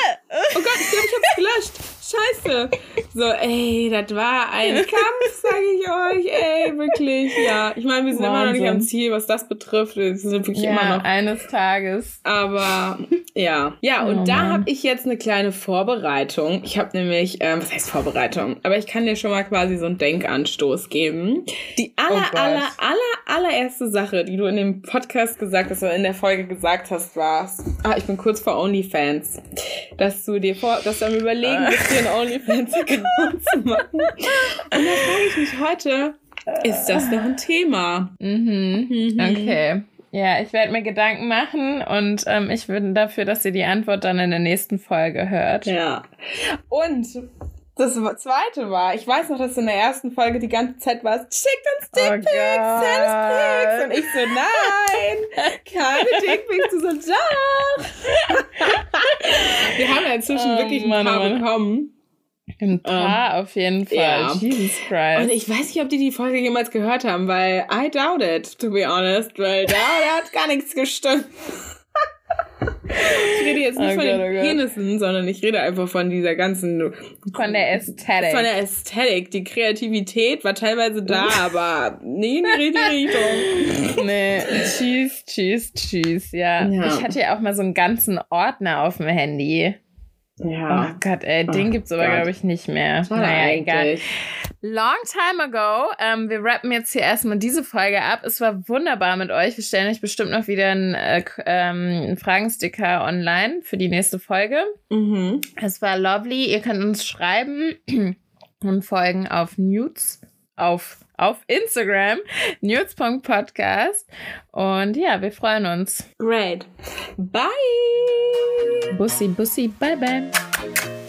Oh Gott, ich glaube, ich hab's gelöscht. Scheiße. So, ey, das war ein Kampf, sage ich euch. Ey, wirklich, ja. Ich meine, wir sind immer noch nicht am Wahnsinn. Ziel, was das betrifft. Wir sind wirklich Ja, immer noch. eines Tages. Aber ja. Ja, und Oh da Mann. habe ich jetzt eine kleine Vorbereitung. Ich habe nämlich, ähm, was heißt Vorbereitung? Aber ich kann dir schon mal quasi so einen Denkanstoß geben. Die aller, Oh aller, aller, allererste Sache, die du in dem Podcast gesagt hast oder in der Folge gesagt hast, war, ah, ich bin kurz vor OnlyFans. Dass du dir vor, dass du am überlegen bist, dir einen OnlyFans-Account zu machen. Und da frage ich mich heute, ist das noch ein Thema? Mhm. Mhm. Okay. Ja, ich werde mir Gedanken machen und ähm, ich bin dafür, dass ihr die Antwort dann in der nächsten Folge hört. Ja. Und das zweite war, ich weiß noch, dass du in der ersten Folge die ganze Zeit warst, schickt uns Oh Dickpics, send us Pics. Und ich so, nein, keine Dickpics. Du so, doch. Wir haben ja inzwischen Oh wirklich ein Mann, paar oh Mann. bekommen. Ein paar auf jeden Fall. ja. Jesus Christ. Und ich weiß nicht, ob die die Folge jemals gehört haben, weil I doubt it, to be honest, weil da, da hat gar nichts gestimmt. Ich rede jetzt nicht Oh von Gott, den oh. Penissen, sondern ich rede einfach von dieser ganzen Von der Ästhetik. Von der Ästhetik. Die Kreativität war teilweise da, aber nie in die richtige Richtung. nee, tschüss, tschüss, tschüss. Ja. Ja. Ich hatte ja auch mal so einen ganzen Ordner auf dem Handy. Ja. Oh Gott, ey, den Oh gibt's aber, glaube ich, nicht mehr. Schade naja, egal. Long time ago. Ähm, wir rappen jetzt hier erstmal diese Folge ab. Es war wunderbar mit euch. Wir stellen euch bestimmt noch wieder einen, äh, ähm, einen Fragensticker online für die nächste Folge. Mhm. Es war lovely. Ihr könnt uns schreiben und folgen auf Nudes auf auf Instagram nudes.podcast und ja, wir freuen uns. Great. Bye. Bussi, bussi, bye bye.